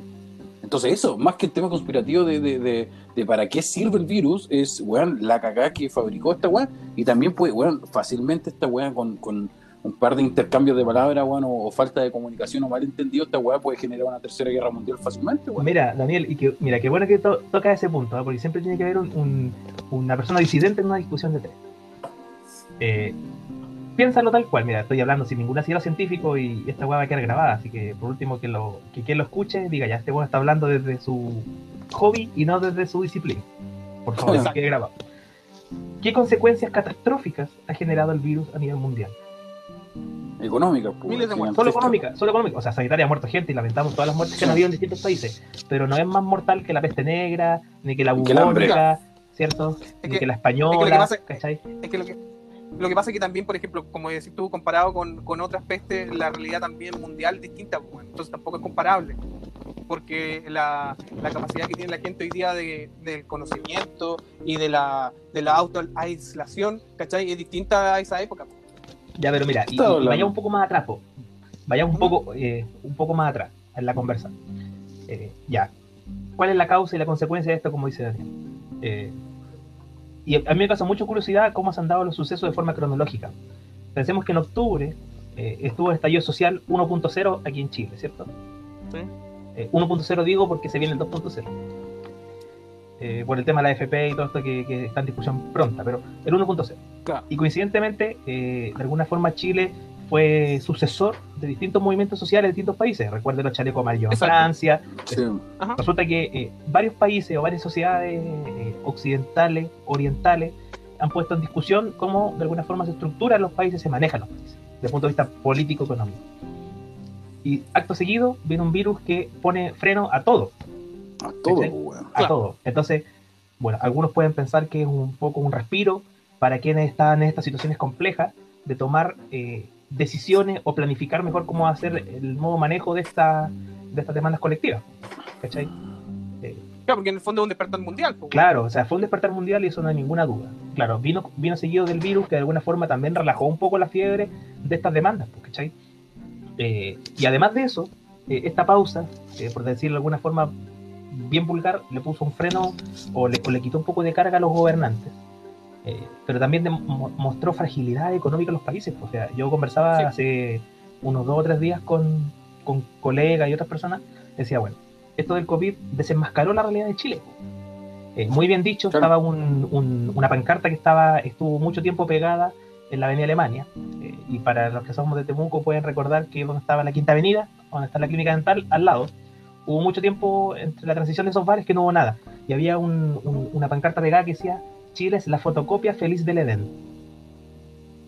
Entonces eso, más que el tema conspirativo de, de, de, de para qué sirve el virus, es, weón, la cagada que fabricó esta weón. Y también puede, weón, fácilmente esta weón con, con un par de intercambios de palabras, weón, o, falta de comunicación o malentendido, esta weón puede generar una tercera guerra mundial fácilmente, weón. Mira, Daniel, y que, mira, qué bueno que to- toca ese punto, ¿eh? porque siempre tiene que haber un- un- una persona disidente en una discusión de tres. Eh, piénsalo tal cual, mira, estoy hablando sin ningún asidero científico y esta weá va a quedar grabada, así que por último que, lo, que quien lo escuche diga, ya, este weón está hablando desde su hobby y no desde su disciplina. Por favor, que Exacto. quede grabado. ¿Qué consecuencias catastróficas ha generado el virus a nivel mundial? Económica, pues, Miles de muertes. Solo económica, solo económica. O sea, sanitaria ha muerto gente y lamentamos todas las muertes que han habido en distintos países. Pero no es más mortal que la peste negra, ni que la que bubónica, ¿cierto? Es ni que, que- la es que española, lo que pasa- ¿cachai? Es que lo que, lo que pasa es que también, por ejemplo, como decís tú, comparado con, con otras pestes, la realidad también mundial es distinta, pues, bueno, entonces tampoco es comparable. Porque la, la capacidad que tiene la gente hoy día de, del conocimiento y de la, de la autoaislación, ¿cachai? Es distinta a esa época. pues. Ya, pero mira, y, y vayamos un poco más atrás, po. vayamos un poco, eh, un poco más atrás. en la conversa. Eh, ya, ¿cuál es la causa y la consecuencia de esto, como dice Daniel? Eh, y a mí me pasa mucha curiosidad cómo se han dado los sucesos de forma cronológica. Pensemos que en octubre eh, estuvo el estallido social 1.0 aquí en Chile, ¿cierto? Sí. Eh, 1.0 digo porque se viene el 2.0. Eh, por el tema de la FP y todo esto que, que está en discusión pronta, pero el 1.0. Claro. Y coincidentemente, eh, de alguna forma Chile fue sucesor de distintos movimientos sociales de distintos países. Recuerden los chalecos amarillos en. Francia. Sí. Ajá. Resulta que eh, varios países o varias sociedades eh, occidentales, orientales, han puesto en discusión cómo de alguna forma se estructuran los países, se manejan los países, desde el punto de vista político-económico. Y acto seguido viene un virus que pone freno a todo, A todo, ¿Sí? weón. a Claro. todo. Entonces, bueno, algunos pueden pensar que es un poco un respiro para quienes están en estas situaciones complejas de tomar eh, decisiones o planificar mejor cómo hacer el nuevo manejo de, esta, de estas demandas colectivas. ¿Cachai? Eh, Claro, porque en el fondo es un despertar mundial. claro, o sea, fue un despertar mundial y eso no hay ninguna duda. Claro, vino, vino seguido del virus que de alguna forma también relajó un poco la fiebre de estas demandas, ¿cachai? Eh, y además de eso, eh, esta pausa, por decirlo de alguna forma bien vulgar, le puso un freno o le, o le quitó un poco de carga a los gobernantes. Eh, pero también mo- mostró fragilidad económica en los países. pues, O sea, yo conversaba Sí. hace unos dos o tres días con, con colegas y otras personas, decía, bueno, esto del COVID desenmascaró la realidad de Chile. Eh, muy bien dicho, Claro. estaba un- un- una pancarta que estaba estuvo mucho tiempo pegada en la Avenida Alemania. Eh, y para los que somos de Temuco pueden recordar que donde estaba la Quinta Avenida, donde está la clínica dental, al lado, hubo mucho tiempo entre la transición de esos bares que no hubo nada. Y había un- una pancarta pegada que decía, Chile es la fotocopia feliz del Edén.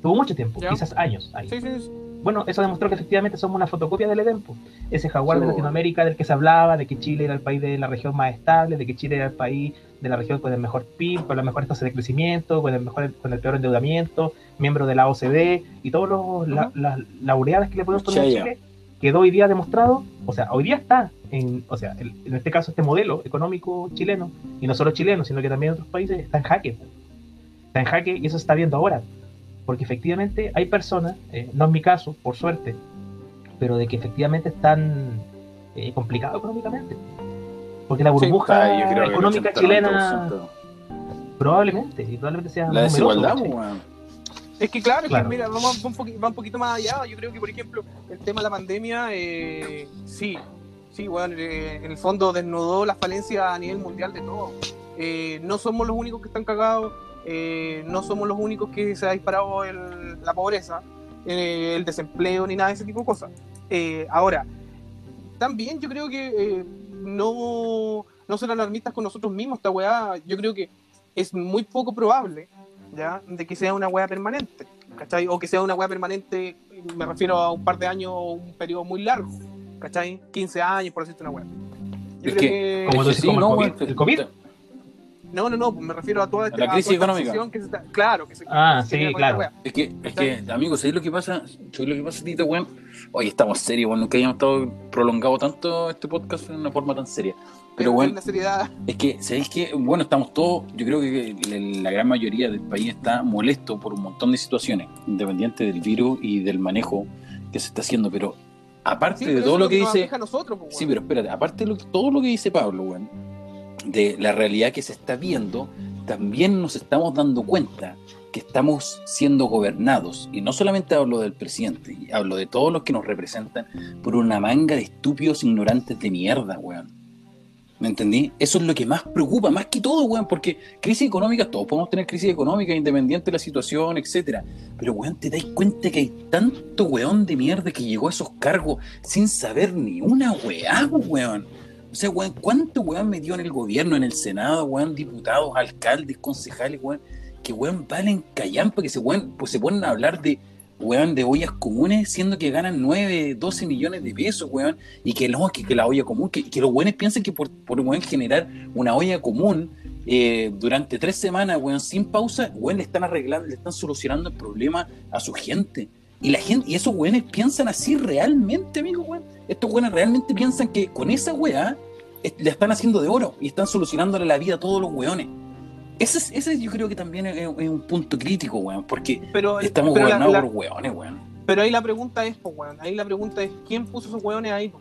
Tuvo mucho tiempo, Ya. quizás años ahí. Sí, sí, sí. Bueno, eso demostró que efectivamente somos una fotocopia del Edén, po. ese jaguar Sí, de. Latinoamérica del que se hablaba, de que Chile era el país de la región más estable, de que Chile era el país de la región con el mejor PIB, con las mejores tasas de crecimiento, con el mejor, con el peor endeudamiento, miembro de la OCDE y todos los la- Ujú. las laureadas que le podemos poner a. Chile, quedó hoy día demostrado, o sea, hoy día está en, o sea, el- en este caso este modelo económico chileno, y no solo chileno, sino que también otros países, está en jaque. Está en jaque y eso se está viendo ahora. Porque efectivamente hay personas, eh, no es mi caso, por suerte, pero de que efectivamente están eh, complicados económicamente. Porque la Sí, burbuja económica 80, chilena 90%. probablemente, y probablemente sea La desigualdad. Es que claro, es que mira, vamos va un, va un poquito más allá. Yo creo que, por ejemplo, el tema de la pandemia, eh, sí, sí, bueno, eh, en el fondo desnudó las falencias a nivel mundial de todo. Eh, no somos los únicos que están cagados, no somos los únicos que se ha disparado el- la pobreza, el desempleo, ni nada de ese tipo de cosas. Ahora, también yo creo que no, no ser alarmistas con nosotros mismos, esta weá, yo creo que es muy poco probable ¿ya? de que sea una weá permanente, ¿cachai? O que sea una weá permanente, me refiero a un par de años o un periodo muy largo, ¿cachai? 15 años, por decirte una weá. Yo Es creo que- Como que como el no, COVID, el COVID. No, no, no, me refiero a toda, A la crisis esta económica. que se está- claro, que se, Ah, se sí, claro. esta. Es que, es que, amigos, ¿sabéis lo que pasa? ¿Sabéis lo que pasa, Tito, weón? Oye, estamos serios, weón. Nunca habíamos estado prolongado tanto este podcast de una forma tan seria. Pero, bueno, seriedad. es que, ¿sabéis que Bueno, estamos todos, yo creo que la gran mayoría del país está molesto por un montón de situaciones, independiente del virus y del manejo que se está haciendo. Pero, aparte Sí, de pero todo lo que dice. nosotros, pues, Sí, weón. pero espérate, aparte de lo- todo lo que dice Pablo, weón, de la realidad que se está viendo, también nos estamos dando cuenta que estamos siendo gobernados, y no solamente hablo del presidente, hablo de todos los que nos representan, por una manga de estúpidos ignorantes de mierda, weón. ¿Me entendí? Eso es lo que más preocupa, más que todo, weón, porque crisis económica, todos podemos tener crisis económica independiente de la situación, etcétera. Pero, weón, te das cuenta que hay tanto weón de mierda que llegó a esos cargos sin saber ni una weá, weón. O sea, weón, ¿cuánto weón metió en el gobierno, en el Senado, weón, diputados, alcaldes, concejales, weón? Que weón valen callampa, que se, weón, pues se ponen a hablar de weón de ollas comunes, siendo que ganan 9, 12 millones de pesos, weón, y que, no, que, que la olla común, que, los weones piensan que por, por weón generar una olla común eh, durante tres semanas, weón, sin pausa, weón, le están arreglando, le están solucionando el problema a su gente. Y la gente, y esos weones piensan así realmente, amigo, weón. Estos weones realmente piensan que con esa weá le están haciendo de oro y están solucionándole la vida a todos los weones. Ese, es- ese yo creo que también es, es un punto crítico, weón, porque Pero, estamos pero gobernados la- por weones, weón. pero ahí la pregunta es, pues, weón, ahí la pregunta es, ¿quién puso esos weones ahí?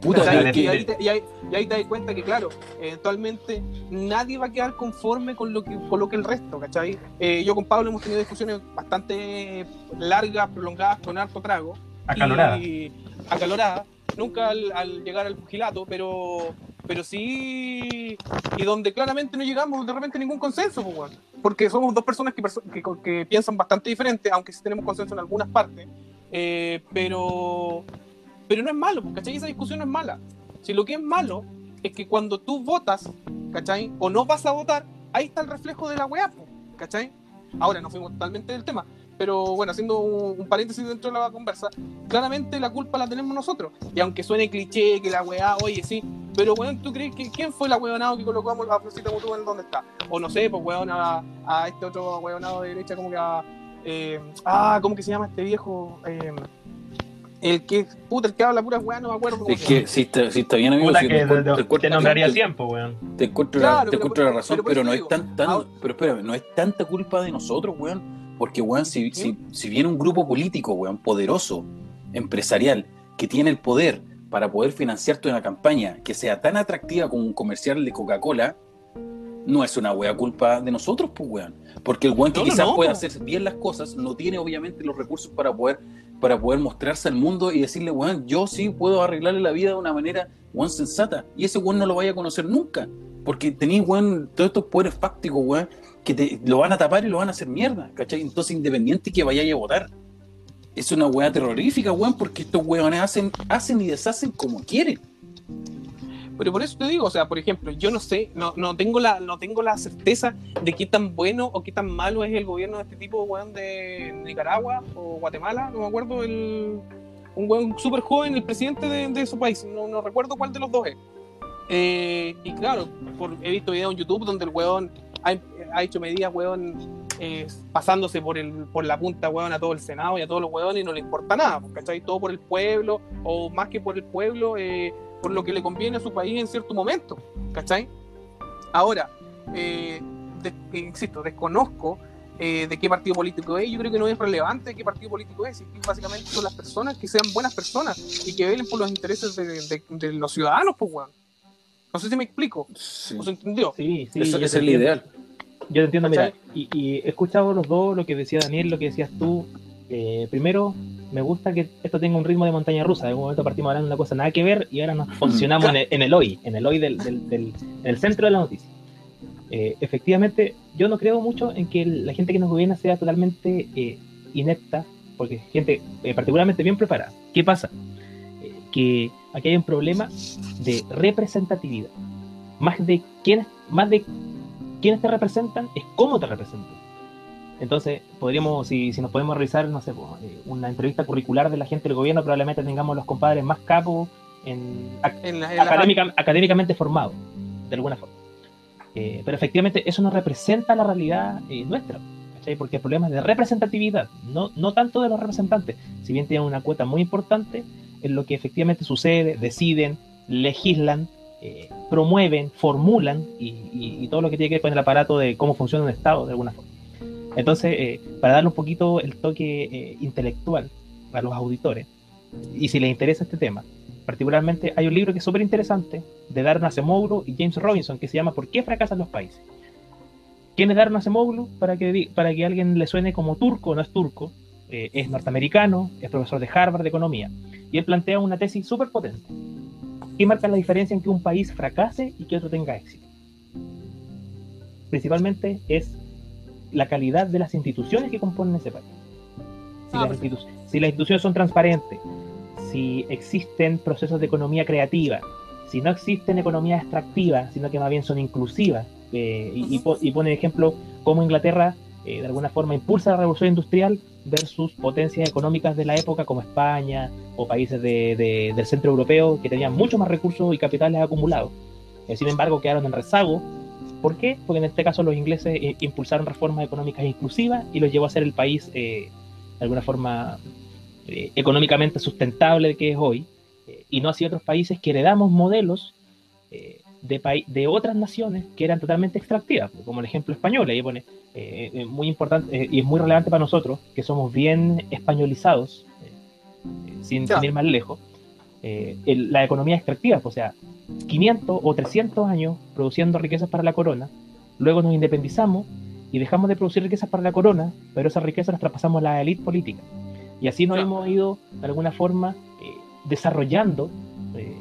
Puta, dale, y, que- ahí te, y ahí- y ahí te das cuenta que, claro, eventualmente nadie va a quedar conforme con lo que, con lo que el resto, ¿cachai? Eh, yo con Pablo hemos tenido discusiones bastante largas, prolongadas, con harto trago. Acalorada. Y acalorada. Nunca al, al llegar al pugilato, pero, pero sí. Y donde claramente no llegamos de repente a ningún consenso, pues. Porque somos dos personas que, que, que piensan bastante diferente, aunque sí tenemos consenso en algunas partes. Eh, pero, pero no es malo, pues, ¿cachai? Esa discusión no es mala. Si lo que es malo es que cuando tú votas, ¿cachai? O no vas a votar, ahí está el reflejo de la weá, pues, ¿cachai? Ahora, no fuimos totalmente del tema, pero bueno, haciendo un, un paréntesis dentro de la conversa, claramente la culpa la tenemos nosotros. Y aunque suene cliché, que la weá, oye, sí, pero weón, ¿tú crees que quién fue la weonado que colocamos a Florcita Mutú en donde está? O no sé, pues weón, a, a este otro weonado de derecha, como que a. eh, ah, ¿cómo que se llama este viejo? Eh, el que, puta, el que habla pura weá, no me acuerdo cómo Es que si está, si está bien, amigo, si que te, te, te nombraría te- tiempo, weón. Te encuentro, Claro, la, te pero encuentro la razón, pero pero, no es digo, tan, tan ahora- pero espérame, no es tanta culpa de nosotros, weón, porque weón, si, si, si viene un grupo político, weón, poderoso, empresarial, que tiene el poder para poder financiarte una campaña que sea tan atractiva como un comercial de Coca-Cola, no es una wea culpa de nosotros, pues weón. Porque el weón que No, no, quizás no, puede hacer bien las cosas, no tiene obviamente los recursos para poder, para poder mostrarse al mundo y decirle, weón, yo sí puedo arreglarle la vida de una manera, weón, sensata. Y ese weón no lo vaya a conocer nunca. Porque tenéis, weón, todos estos poderes fácticos, weón, que te, lo van a tapar y lo van a hacer mierda, ¿cachai? Entonces, independiente que vayáis a votar, es una weá terrorífica, weón, porque estos weones hacen, hacen y deshacen como quieren. Pero por eso te digo, o sea, por ejemplo, yo no sé, no, no, tengo, la, no tengo la certeza de qué tan bueno o qué tan malo es el gobierno de este tipo, weón, de Nicaragua o Guatemala, no me acuerdo, el, un weón súper joven, el presidente de, de su país, no, no recuerdo cuál de los dos es. Eh, y claro, por- he visto videos en YouTube donde el weón ha, hecho medidas, weón, eh, pasándose por, el, por la punta, weón, a todo el Senado y a todos los weones y no le importa nada, pues, ¿cachai? Todo por el pueblo, o más que por el pueblo, eh, por lo que le conviene a su país en cierto momento, ¿cachai? Ahora, eh, eh, insisto, desconozco eh, de qué partido político es, yo creo que no es relevante de qué partido político es, que básicamente son las personas que sean buenas personas y que velen por los intereses de, de- de los ciudadanos, pues, weón. No sé si me explico, Sí. ¿no se entendió? Sí, sí. Eso es el entiendo. ideal. Yo te entiendo, mira, y, y he escuchado los dos, lo que decía Daniel, lo que decías tú. Eh, primero, me gusta que esto tenga un ritmo de montaña rusa. En un momento partimos hablando de una cosa nada que ver y ahora nos posicionamos en el, en el hoy, en el hoy del, del- del- en el centro de la noticia. Eh, efectivamente, yo no creo mucho en que la gente que nos gobierna sea totalmente eh, inepta, porque es gente eh, particularmente bien preparada. ¿Qué pasa? Eh, que aquí hay un problema de representatividad. Más de quiénes, más de quiénes te representan, es cómo te representan. Entonces, podríamos, si, si nos podemos revisar, no sé, pues, eh, una entrevista curricular de la gente del gobierno, probablemente tengamos los compadres más capos en, ac- En la, en la- académica- académicamente formados, de alguna forma. Eh, pero efectivamente eso no representa la realidad eh, nuestra, ¿cachai? porque el problema es de representatividad, no, no tanto de los representantes, si bien tienen una cuota muy importante en lo que efectivamente sucede, deciden, legislan, eh, promueven, formulan y, y- y todo lo que tiene que ver con el aparato de cómo funciona un Estado de alguna forma. Entonces, eh, para darle un poquito el toque eh, intelectual a los auditores, y si les interesa este tema, particularmente hay un libro que es súper interesante de Darren Acemoglu y James Robinson que se llama ¿Por qué fracasan los países? ¿Quién es Darren Acemoglu? Para que, para que a alguien le suene como turco, no es turco, eh, es norteamericano, es profesor de Harvard de Economía, y él plantea una tesis súper potente. ¿Qué marca la diferencia en que un país fracase y que otro tenga éxito? Principalmente es la calidad de las instituciones que componen ese país. Si, Ah, las, si las instituciones son transparentes, si existen procesos de economía creativa, si no existen economías extractivas, sino que más bien son inclusivas, eh, y, y po- y pone ejemplo cómo Inglaterra eh, de alguna forma impulsa la revolución industrial versus potencias económicas de la época como España o países de- de- del centro europeo que tenían mucho más recursos y capitales acumulados. Eh, sin embargo, quedaron en rezago. ¿Por qué? Porque en este caso los ingleses impulsaron reformas económicas inclusivas y los llevó a ser el país eh, de alguna forma económicamente sustentable que es hoy, y no así otros países que heredamos modelos eh, de, de otras naciones que eran totalmente extractivas, como el ejemplo español, ahí pone, eh, eh, muy importante eh, y es muy relevante para nosotros, que somos bien españolizados, eh, sin, sin ir más lejos, el- la economía extractiva, o sea, 500 o 300 años produciendo riquezas para la corona, luego nos independizamos y dejamos de producir riquezas para la corona, pero esas riquezas las traspasamos a la élite política. Y así nos Claro. hemos ido, de alguna forma, eh, desarrollando, eh,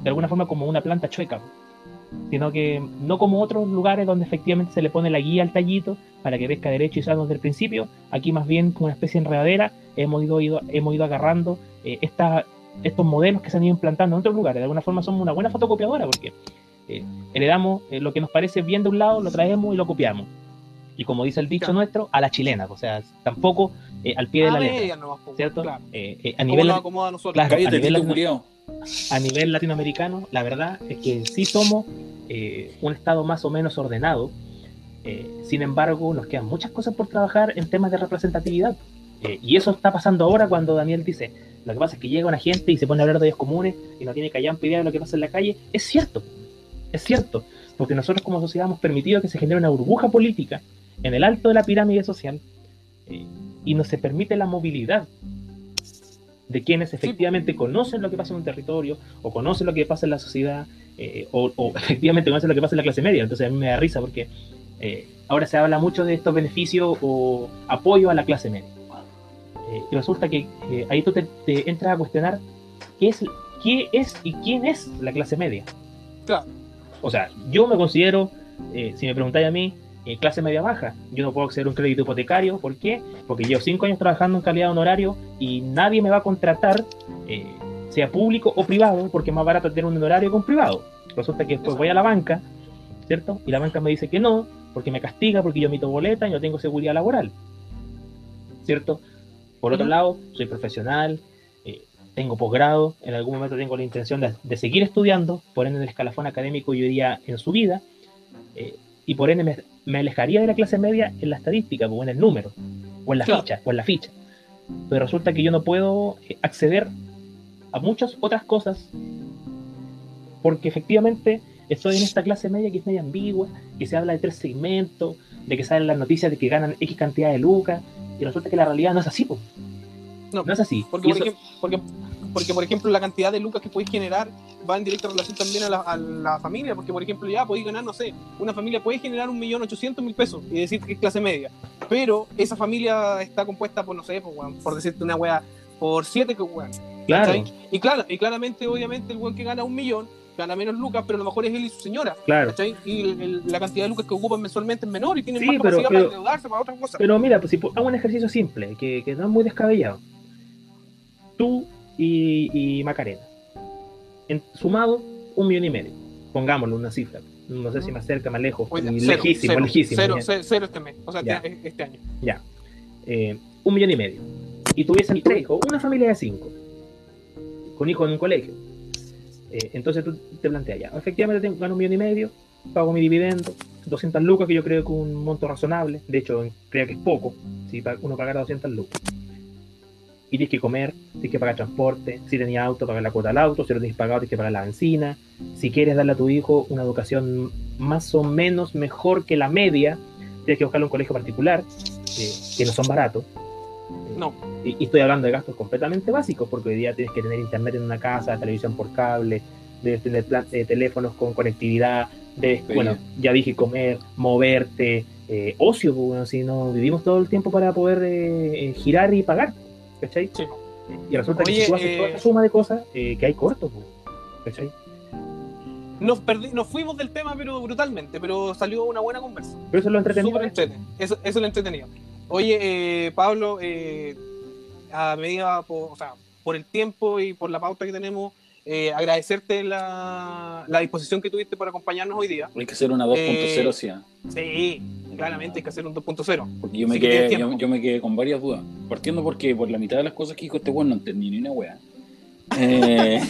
de alguna forma como una planta chueca, sino que no como otros lugares donde efectivamente se le pone la guía al tallito para que pesca derecho y sano desde el principio, aquí más bien como una especie de enredadera hemos ido, hemos ido agarrando eh, estos modelos que se han ido implantando en otros lugares. De alguna forma somos una buena fotocopiadora porque eh, heredamos eh, lo que nos parece bien de un lado, lo traemos y lo copiamos. Y como dice el dicho Claro. nuestro, a la chilena, o sea, tampoco eh, al pie de A la letra, nomás, ¿cierto? Claro. Eh, eh, a, nivel, nos acomoda a nosotros. Claro. Cállate, a nivel Tito latino- culiao. a nivel latinoamericano, la verdad es que sí somos eh, un estado más o menos ordenado. eh, sin embargo, nos quedan muchas cosas por trabajar en temas de representatividad. Eh, y eso está pasando ahora cuando Daniel dice, lo que pasa es que llega una gente y se pone a hablar de ellos comunes y no tiene callampa idea de lo que pasa en la calle. Es cierto, es cierto, porque nosotros como sociedad hemos permitido que se genere una burbuja política en el alto de la pirámide social eh, y no se permite la movilidad de quienes efectivamente conocen lo que pasa en un territorio o conocen lo que pasa en la sociedad eh, o, o efectivamente conocen lo que pasa en la clase media. Entonces a mí me da risa porque eh, ahora se habla mucho de estos beneficios o apoyo a la clase media. Eh, y resulta que ahí tú te, te entras a cuestionar qué es, qué es y quién es la clase media. Claro. O sea, yo me considero, si me preguntáis a mí, eh, clase media baja. Yo no puedo acceder a un crédito hipotecario. ¿Por qué? Porque llevo cinco años trabajando en calidad de honorario y nadie me va a contratar, eh, sea público o privado, porque es más barato tener un honorario que un privado. Resulta que después voy a la banca, ¿cierto? Y la banca me dice que no, porque me castiga, porque yo emito boleta y no tengo seguridad laboral. ¿Cierto? Por otro lado, soy profesional, eh, tengo posgrado, en algún momento tengo la intención de, de seguir estudiando, por ende el escalafón académico yo iría en su vida, eh, y por ende me, me alejaría de la clase media en la estadística, o en el número, o en la Claro. ficha, o en la ficha. Pero resulta que yo no puedo eh, acceder a muchas otras cosas porque efectivamente estoy en esta clase media que es media ambigua, que se habla de tres segmentos, de que salen las noticias de que ganan X cantidad de lucas, y resulta que la realidad no es así, po. No, no es así. Porque, por eso- ejemplo, porque, porque, por ejemplo, la cantidad de lucas que podéis generar va en directa relación también a la, a la familia. Porque, por ejemplo, ya podéis ganar, no sé, una familia puede generar un millón ochocientos mil pesos y decir que es clase media. Pero esa familia está compuesta por, no sé, por, por decirte una wea, por siete que weón. claro. Y, claro, y claramente, obviamente, el weón que gana un millón gana menos lucas, pero a lo mejor es él y su señora. claro. ¿cachai? Y el- el- la cantidad de lucas que ocupan mensualmente es menor y tienen Sí, más pero- capacidad pero- para endeudarse para otras cosas. Pero mira, pues si hago un ejercicio simple, que, que no es muy descabellado. Tú y, y Macarena. En, sumado, un millón y medio. Pongámoslo una cifra. No sé si más cerca, más lejos. Oye, cero, lejísimo, cero, lejísimo. Cero, ya. cero, cero este mes, o sea, Ya. este, este año. Eh, un millón y medio. Y tuviesen tres hijos, una familia de cinco. Con hijos en un colegio. Eh, entonces tú te planteas ya. Efectivamente tengo, gano un millón y medio, pago mi dividendo, 200 lucas, que yo creo que es un monto razonable. De hecho, creo que es poco. Si uno pagara 200 lucas. Y tienes que comer, tienes que pagar transporte. Si tenías auto, pagar la cuota del auto. Si lo tienes pagado, tienes que pagar la benzina. Si quieres darle a tu hijo una educación más o menos mejor que la media, tienes que buscarle un colegio particular, eh, que no son baratos. Eh, No. Y, y estoy hablando de gastos completamente básicos, porque hoy día tienes que tener internet en una casa, televisión por cable, debes tener plan- eh, teléfonos con conectividad, debes, Sí. bueno, ya dije comer, moverte, eh, ocio, pues, bueno, si no vivimos todo el tiempo para poder girar y pagar, ¿cachai? Sí. Y resulta que si tú haces eh, toda esa suma de cosas, eh, que hay cortos, ¿cachai? Nos, perdí, nos fuimos del tema, pero brutalmente, pero salió una buena conversa. Pero eso es lo entretenido. Eso, eso es lo entretenido. Oye, eh, Pablo, eh, a medida, por, o sea, por el tiempo y por la pauta que tenemos, eh, agradecerte la, la disposición que tuviste para acompañarnos hoy día. Hay que hacer una 2.0, Eh, sí, ¿ah? Sí, claramente hay que hacer un 2.0. Porque yo me, que quedé, yo me quedé con varias dudas. Partiendo porque por la mitad de las cosas que dijo este weón no entendí ni una wea. Eh,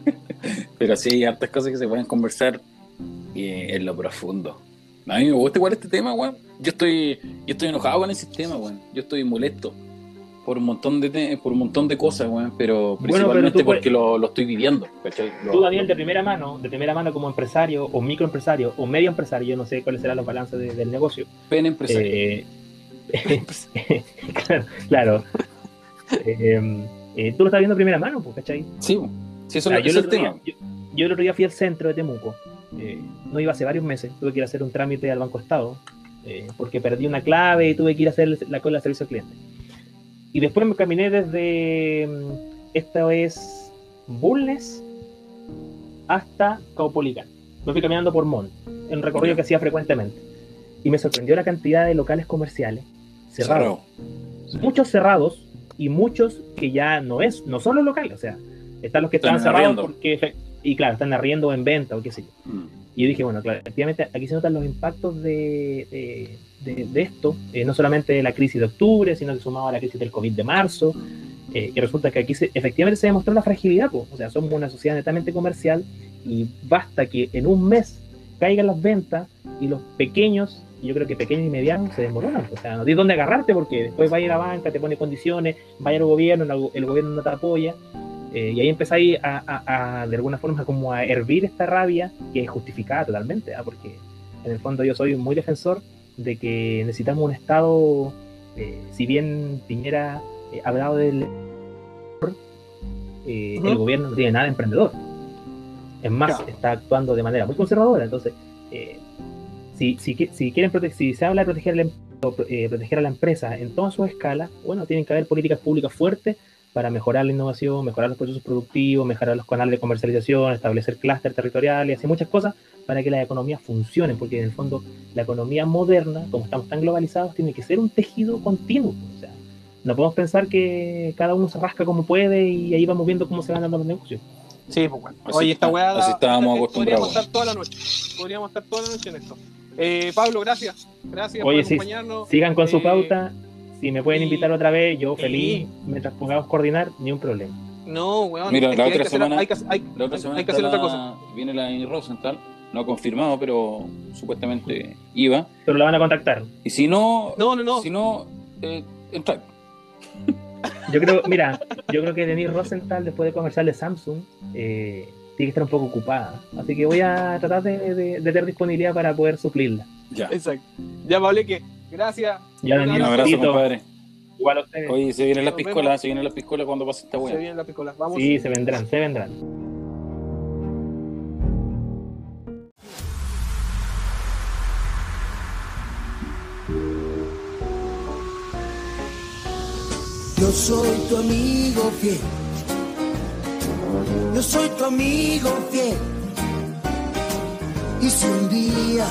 pero sí hay hartas cosas que se pueden conversar eh, en lo profundo. A mí me gusta igual este tema, weón. Yo estoy, yo estoy enojado con el sistema, weón. Yo estoy molesto por un montón de por un montón de cosas, weón. Pero principalmente porque lo, lo estoy viviendo. Lo- Tú, Daniel, de primera mano, de primera mano como empresario o microempresario o medio empresario, yo no sé cuáles serán los balances de- del negocio. pena empresario. Eh, claro, claro. Eh, eh, tú lo estás viendo de primera mano, pues, ¿cachai? Sí, po. sí eso sea, es yo, lo- el tema. día, yo, yo el otro día fui al centro de Temuco. eh, no iba hace varios meses. Tuve que ir a hacer un trámite al Banco Estado porque perdí una clave y tuve que ir a hacer la cola de servicio al cliente. Y después me caminé desde. mm, Esta es. Bulnes hasta Caupolicán. Me fui caminando por Mont, en recorrido que hacía frecuentemente. Y me sorprendió la cantidad de locales comerciales cerrados Cerrado. muchos cerrados y muchos que ya no es, no son los locales, o sea, están los que están, cerrados porque, y claro, están arriendo o en venta o qué sé yo. Mm. Y yo dije, bueno, claro, efectivamente aquí se notan los impactos de, de, de- de esto, eh, no solamente de la crisis de octubre, sino que sumado a la crisis del COVID de marzo, eh, y resulta que aquí se- efectivamente se demostró la fragilidad, po. o sea, somos una sociedad netamente comercial y basta que en un mes caigan las ventas y los pequeños, yo creo que pequeños y medianos se desmoronan, o sea, no tienes dónde agarrarte porque después va a ir a la banca, te pone condiciones, vaya al gobierno, el gobierno no te apoya, eh, y ahí empezáis a, a- a, de alguna forma como a hervir esta rabia que es justificada totalmente, ¿ah? porque en el fondo yo soy muy defensor de que necesitamos un Estado, eh, si bien Piñera eh, ha hablado del... Ujú. El gobierno no tiene nada de emprendedor. Es más, Claro. está actuando de manera muy conservadora. Entonces, eh, si, si, si quieren si se habla de proteger, el em- proteger a la empresa en todas sus escalas, bueno, tienen que haber políticas públicas fuertes para mejorar la innovación, mejorar los procesos productivos, mejorar los canales de comercialización, establecer clústeres territoriales, y muchas cosas para que la economía funcione, porque en el fondo la economía moderna, como estamos tan globalizados, tiene que ser un tejido continuo. O sea, no podemos pensar que cada uno se rasca como puede y ahí vamos viendo cómo se van dando los negocios. Sí, pues bueno. Así Oye, esta está- weá. así estábamos eh, acostumbrados. Podríamos estar toda la noche. Podríamos estar toda la noche en esto. Eh, Pablo, gracias. Gracias Oye, por sí, acompañarnos. Sigan con su Eh, pauta. Si me pueden invitar otra vez, yo Sí. feliz. Mientras podamos coordinar, ni un problema. No, weón. Mira, la otra semana- hay que- hay- La otra hay- semana hay que está hacer otra cosa. viene la Amy Rosenthal, no ha confirmado, pero supuestamente iba. Pero la van a contactar. Y si no, No, no, no. si no, eh, entra. Yo creo, mira, yo creo que Denise Rosenthal, después de comercial de Samsung, eh, tiene que estar un poco ocupada. Así que voy a tratar de, de- de tener disponibilidad para poder suplirla. Ya. Exacto. Ya, Pablo, que gracias. Ya, Un abrazo, compadre. Igual a ustedes. Oye, se vienen las piscolas, se vienen las piscolas cuando pase esta Se weá. vienen las picolas. Vamos. Sí, se vendrán, se vendrán. Yo soy tu amigo fiel. Yo soy tu amigo fiel. Y si un día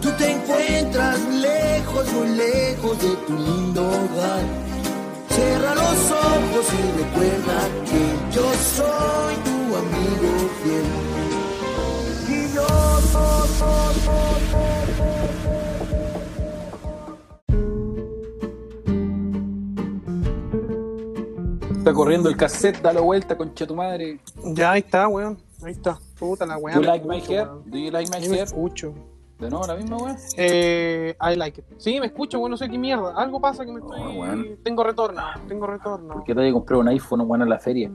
tú te encuentras lejos, muy lejos de tu lindo hogar, cierra los ojos y recuerda que yo soy tu amigo fiel. Y yo Está corriendo el cassette, dale vuelta, concha tu madre. Ya, ahí está, weón. Ahí está. Puta la weá. Do you like my hair? weón. Do you like my hair? escucho. De nuevo la misma weá. Eh, I like it. Sí, me escucho, weón, no sé qué mierda. Algo pasa que me estoy. Oh, weón. Tengo retorno, tengo retorno. ¿Por qué te comprar un iPhone bueno en la feria?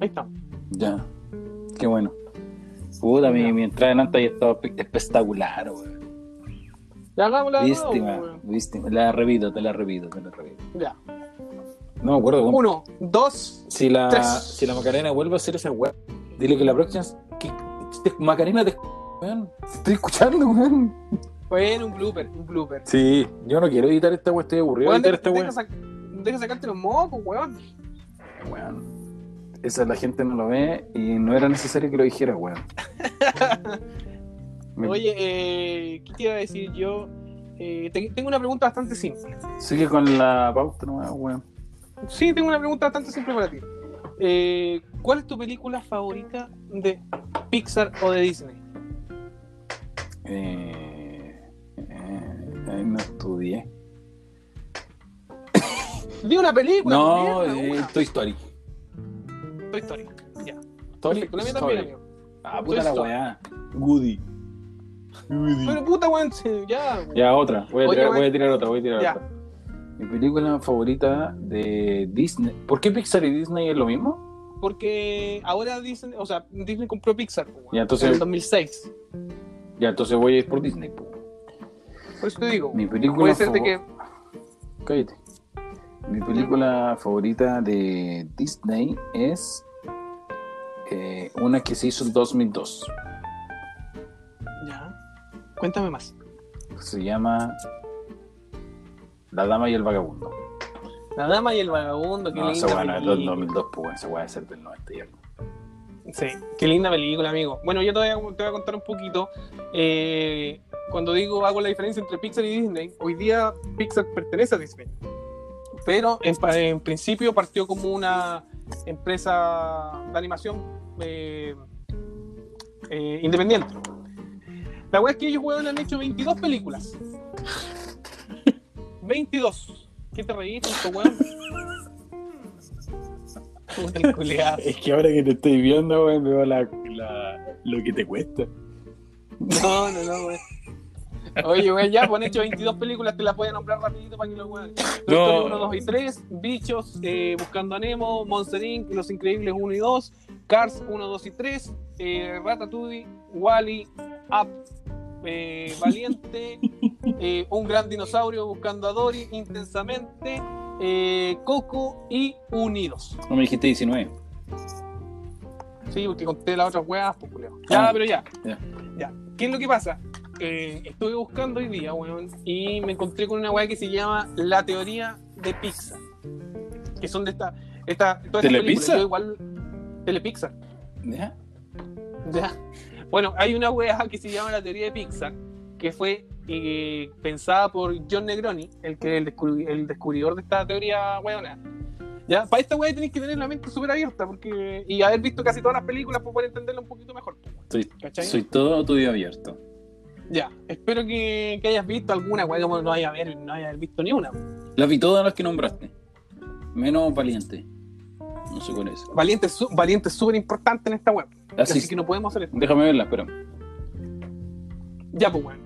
Ahí está. Ya. Qué bueno. Puta, mi, mi entrada en Anta ya estaba espe- espectacular, weón. Ya nuevo, Víctima, weón. víctima. La repito, te la repito, te la repito. Ya. No me acuerdo cómo. Uno, dos. Si la, Tres. si la Macarena vuelve a hacer esa weá, dile que la próxima. Que, Macarena, te, weón. Te estoy escuchando, weón. Bueno, un blooper, un blooper. Sí, yo no quiero editar esta weá, estoy aburrido de Weón, editar deja, esta weá. deja sac- deja sacarte los mocos, weón. Weón. Esa la gente no lo ve y no era necesario que lo dijera, weón. Me- Oye, eh, ¿qué te iba a decir yo? Eh, te- tengo una pregunta bastante simple. Sigue con la pauta, no, weón. Sí, tengo una pregunta bastante simple para ti. Eh, ¿Cuál es tu película favorita de Pixar o de Disney? Eh, eh, ahí no estudié. Di una película. No, eh. Toy Story. Toy Story. Ya. También, amigo. Ah, Toy puta la weá. Woody. Woody. Pero puta, weón, ya. Ya, otra. Voy a, Oye, tirar, weón. voy a tirar otra, voy a tirar Ya. otra. Mi película favorita de Disney. ¿Por qué Pixar y Disney es lo mismo? Porque ahora Disney, o sea, Disney compró Pixar, Ya, entonces- en el 2006. Ya, entonces voy a ir por Disney. po. Por eso te digo, Mi película puede ser de que Cállate. Mi película favorita de Disney es eh, una que se hizo en 2002. Ya. Cuéntame más. Se llama La Dama y el Vagabundo. La dama y el vagabundo, qué No, esa weá no es del película. 2002, pues esa weá ser del 90 y algo. Sí, qué linda película, amigo. Bueno, yo te voy a, te voy a contar un poquito. Eh, cuando digo hago la diferencia entre Pixar y Disney, hoy día Pixar pertenece a Disney. Pero en, principio partió como una empresa de animación eh, eh, independiente. La wea es que ellos weón, han hecho 22 películas. 22. ¿Qué te esto, weón? Es que ahora que te estoy viendo, weón, veo la, la- lo que te cuesta. No, no, no, güey. Oye, güey, ya, pues han hecho 22 películas, te las voy a nombrar rapidito para que lo weón. No. Story 1, 2 y 3, Bichos, eh, Buscando a Nemo, Monster Inc., Los Increíbles 1 y 2, Cars 1, 2 y 3, eh, Ratatouille, Wally, Up, eh, Valiente, eh, Un Gran Dinosaurio, Buscando a Dory, Intensamente, eh, Coco y Unidos. No me dijiste 19. Sí, porque conté las otras weas, pues, culeo. Ya, Ah, pero ya. ya. Ya. ¿Qué es lo que pasa? Eh, estuve buscando hoy día, weón, y me encontré con una wea que se llama La Teoría de Pixar. Que son de esta. esta todas ¿Telepizza? igual. Telepixar. ¿Ya? Ya. Bueno, hay una wea que se llama La Teoría de Pixar, que fue eh, pensada por John Negroni, el que el, descubri- el descubridor de esta teoría weona. Ya, para esta wea tenéis que tener la mente súper abierta porque, y haber visto casi todas las películas para poder entenderla un poquito mejor. Soy, ¿Cachai? soy todo tuyo abierto. Ya, espero que, que hayas visto alguna, weá, como no haya, ver, no haya visto ni una. Las vi todas las que nombraste. Menos Valiente. No sé cuál es. Valiente su- Valiente es súper importante en esta web. Así Así que no podemos hacer esto. Déjame verla, espera. Ya, pues, weón.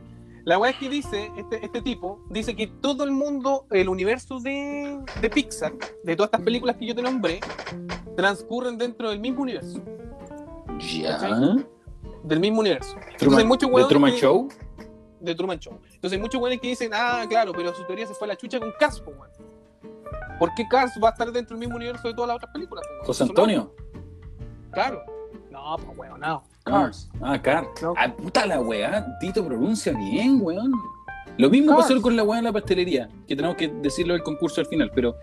La weá es que dice, este, este tipo, dice que todo el mundo, el universo de, de Pixar, de todas estas películas que yo te nombré, transcurren dentro del mismo universo. Ya. ¿Cachai? Del mismo universo. Entonces hay muchos ¿De Truman que- Show? De Truman Show. Entonces hay muchos weones que dicen, ah, claro, pero su teoría se fue a la chucha con Cars, pues, weón. ¿Por qué Cars va a estar dentro del mismo universo de todas las otras películas? José Antonio. Claro. No, pues weón, no. Cars. Ah, Cars. No. Ah, puta la weá. Tito pronuncia bien, weón. Lo mismo Cars. pasó con la weá en la pastelería, que tenemos que decirlo del concurso al final, pero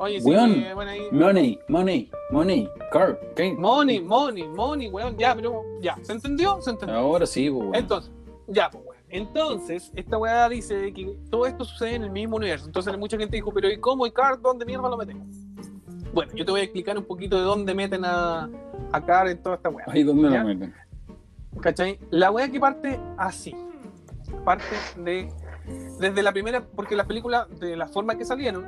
Oye, sí, Weón. eh, bueno, ahí. money, money, money, car, ¿qué? Money, money, money, weón. Ya, pero ya, ¿se entendió? Se entendió. Ahora sí, pues, weón. Entonces, ya, pues weón. Entonces, esta weá dice que todo esto sucede en el mismo universo. Entonces, mucha gente dijo, pero ¿y cómo? ¿Y Card? ¿Dónde mierda lo metemos? Bueno, yo te voy a explicar un poquito de dónde meten a, a Card en toda esta weá. Ahí donde ¿Ya? lo meten. ¿Cachai? La wea que parte así. Parte de. Desde la primera. Porque las películas, de la forma que salieron,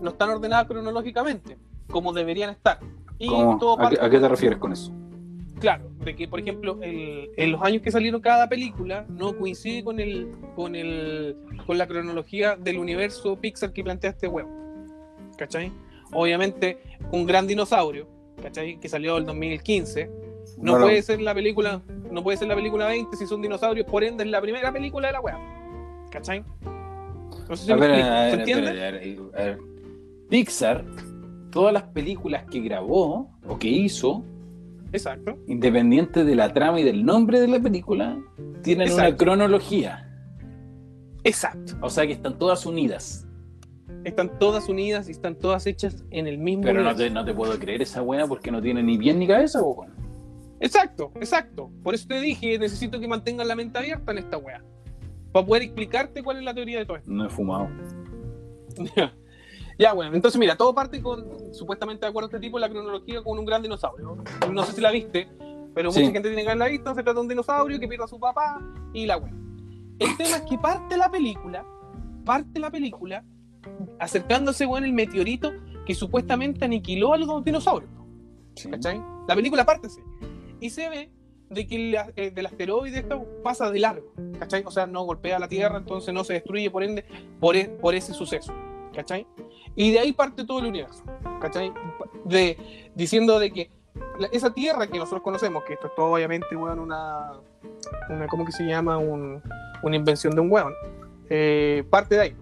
no están ordenadas cronológicamente, como deberían estar. Y ¿A, qué, parte. a qué te refieres con eso? Claro, de que, por ejemplo, el- en los años que salieron cada película, no coincide con el, con el, con la cronología del universo Pixar que plantea este huevo. ¿Cachai? Obviamente, un gran dinosaurio, ¿cachai? Que salió el 2015. No Bueno. puede ser la película, no puede ser la película 20 si son dinosaurios, por ende es la primera película de la wea. ¿Cachai? No sé si A ver, explico. a ver, ¿Se a entiende? ver, a ver, a ver. Pixar, todas las películas que grabó o que hizo, Exacto. independiente de la trama y del nombre de la película, tienen una cronología. Exacto. O sea que están todas unidas. Están todas unidas y están todas hechas en el mismo Pero no te, no te puedo creer esa buena porque no tiene ni pie ni cabeza, weón. Exacto, exacto. Por eso te dije, necesito que mantengas la mente abierta en esta wea. Para poder explicarte cuál es la teoría de todo esto. No he fumado. ya, bueno, entonces mira, todo parte con, supuestamente de acuerdo a este tipo, la cronología con un gran dinosaurio. No sé si la viste, pero Sí. mucha gente tiene que haberla visto. Se trata de un dinosaurio que pierde a su papá y la wea. El tema es que parte la película, parte la película, acercándose, weón, el meteorito que supuestamente aniquiló a los dinosaurios. Sí. ¿cachai? La película parte así. Y se ve de que el, eh, del asteroide esto pasa de largo, ¿cachai? O sea, no golpea la Tierra, entonces no se destruye por ende por, e- por ese suceso, ¿cachai? Y de ahí parte todo el universo, ¿cachai? De, diciendo de que la- esa Tierra que nosotros conocemos, que esto es todo obviamente, weón, una, una ¿cómo que se llama? Un- una invención de un weón, eh, parte de ahí.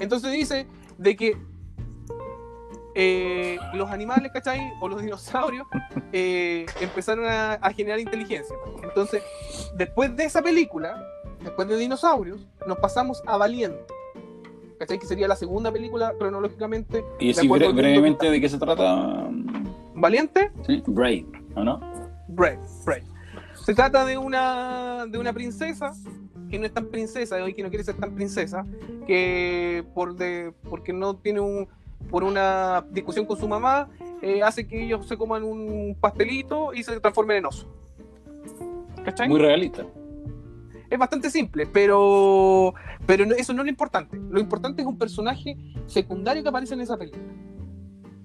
Entonces dice de que eh, los animales, ¿cachai? O los dinosaurios eh, empezaron a, a generar inteligencia. Entonces, después de esa película, después de Dinosaurios, nos pasamos a Valiente. ¿Cachai? Que sería la segunda película cronológicamente. Y bre- mundo brevemente de qué se trata. Valiente, Sí, Brave, ¿o no? Brave, Brave. Se trata de una, de una princesa que no es tan princesa y que no quiere ser tan princesa, que por de, porque no tiene un por una discusión con su mamá eh, hace que ellos se coman un pastelito y se transformen en oso. ¿Cachai? Muy realista. Es bastante simple, pero, pero eso no es lo importante. Lo importante es un personaje secundario que aparece en esa película.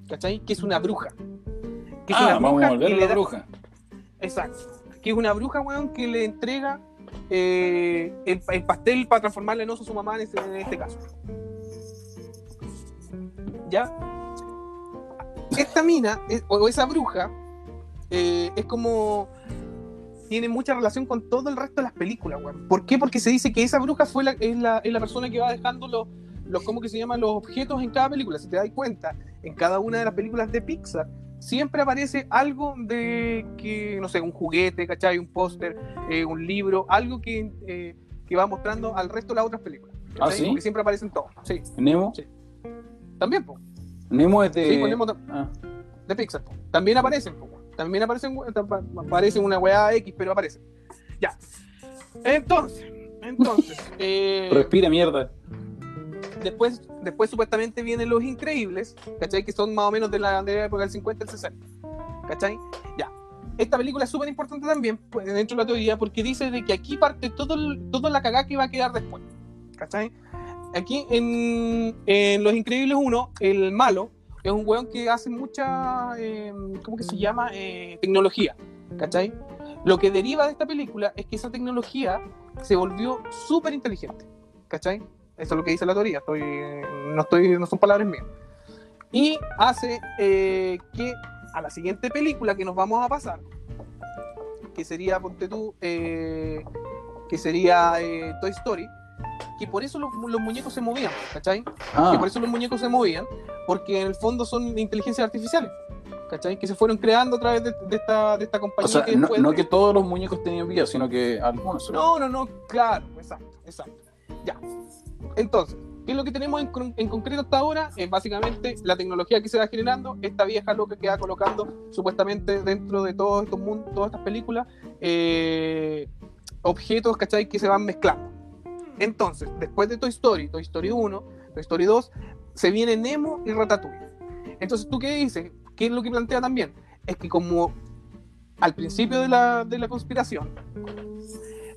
¿Cachai? Que es una bruja. Que es Ah, una vamos bruja a volver a la da- bruja. Exacto. Que es una bruja, weón, que le entrega eh, el, el pastel para transformarle en oso a su mamá en este, este caso. ¿Ya? Esta mina, es- o esa bruja, eh, es como. Tiene mucha relación con todo el resto de las películas, weón. ¿Por qué? Porque se dice que esa bruja fue la, es, la, es la persona que va dejando los, los, ¿cómo que se llaman? Los objetos en cada película. Si te das cuenta, en cada una de las películas de Pixar, siempre aparece algo de que, no sé, un juguete, ¿cachai? Un póster, eh, un libro, algo que, eh, que va mostrando al resto de las otras películas. ¿Ah, ¿cachai? sí? Porque siempre aparecen todos. Sí, Nemo. Sí. también, po. Nemo es de. Sí, ponemos de, Ah, de Pixar, po. También aparecen, po. También aparecen, aparecen una weá X, pero aparecen. Ya. Entonces, entonces, eh, respira mierda. Después, después supuestamente vienen los increíbles, ¿cachai? Que son más o menos de la, de época del 50 al 60. ¿Cachai? Ya. Esta película es súper importante también, pues, dentro de la teoría, porque dice de que aquí parte todo el- toda la cagada que va a quedar después. ¿Cachai? Aquí en, en Los Increíbles 1, el malo es un weón que hace mucha, eh, ¿cómo que se llama? Eh, tecnología. ¿Cachai? Lo que deriva de esta película es que esa tecnología se volvió súper inteligente. ¿Cachai? Eso es lo que dice la teoría. Estoy, no, estoy, no son palabras mías. Y hace eh, que a la siguiente película que nos vamos a pasar, que sería, ponte tú, eh, que sería eh, Toy Story, que por eso los, los muñecos se movían, ¿cachai? Ah, Que por eso los muñecos se movían, porque en el fondo son inteligencias artificiales, ¿cachai? Que se fueron creando a través de, de esta, de esta compañía o sea, que no, después- no que todos los muñecos tenían vida, sino que algunos. no, no, no, claro, exacto, exacto. Ya. Entonces, ¿qué es lo que tenemos en, en concreto hasta ahora? Es básicamente la tecnología que se va generando, esta vieja loca que va colocando supuestamente dentro de todos estos mundos, todas estas películas, eh, objetos, ¿cachai? Que se van mezclando. Entonces, después de Toy Story, Toy Story 1, Toy Story 2, se viene Nemo y Ratatouille. Entonces, ¿tú qué dices? ¿Qué es lo que plantea también? Es que como al principio de la, de la conspiración,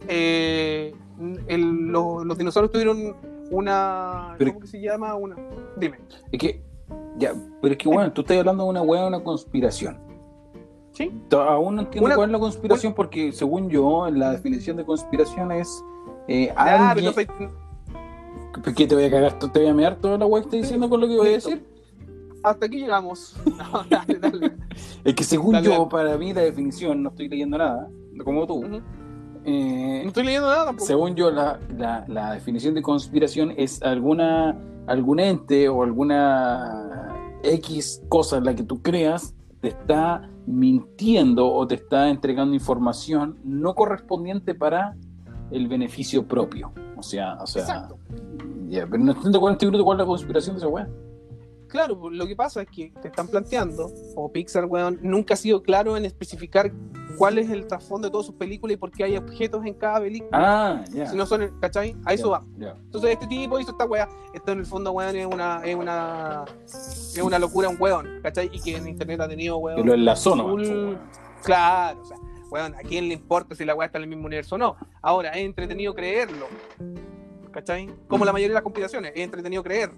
eh, el- los dinosaurios tuvieron una... Pero- ¿Cómo que se llama? Una... Dime. Es que, ya, pero es que bueno, tú estás hablando de una de una conspiración. ¿Sí? Aún no entiendo Una- cuál es la conspiración, porque según yo, la definición de conspiración es eh, Ah, alguien. pero no soy- ¿Por qué te voy a cagar? ¿Te voy a mear toda la weá que estás diciendo con lo que voy a decir? Hasta aquí llegamos. No, dale, dale. Es que según Dale, yo, para mí la definición, no estoy leyendo nada, como tú. Eh, No estoy leyendo nada tampoco. según yo, la, la- la definición de conspiración es alguna algún ente o alguna X cosa en la que tú creas te está mintiendo o te está entregando información no correspondiente para el beneficio propio. O sea, o sea, Exacto. ya, pero no entiendo cuál, cuál es la conspiración de esa weá. Claro, pues, lo que pasa es que te están planteando, o Pixar, weón, nunca ha sido claro en especificar cuál es el trasfondo de todas sus películas y por qué hay objetos en cada película. Ah, ya. Si no son, ¿cachai? A eso va. Entonces este tipo hizo esta weá. Esto en el fondo, weón, es una, es una, es una locura, un weón, ¿cachai? Y que en internet ha tenido, weón. Que lo enlazó nomás, full- po, weón. Claro, o sea, weón, ¿a quién le importa si la weá está en el mismo universo o no? Ahora, es entretenido creerlo. ¿Cachai? Como la mayoría de las conspiraciones, es entretenido creer.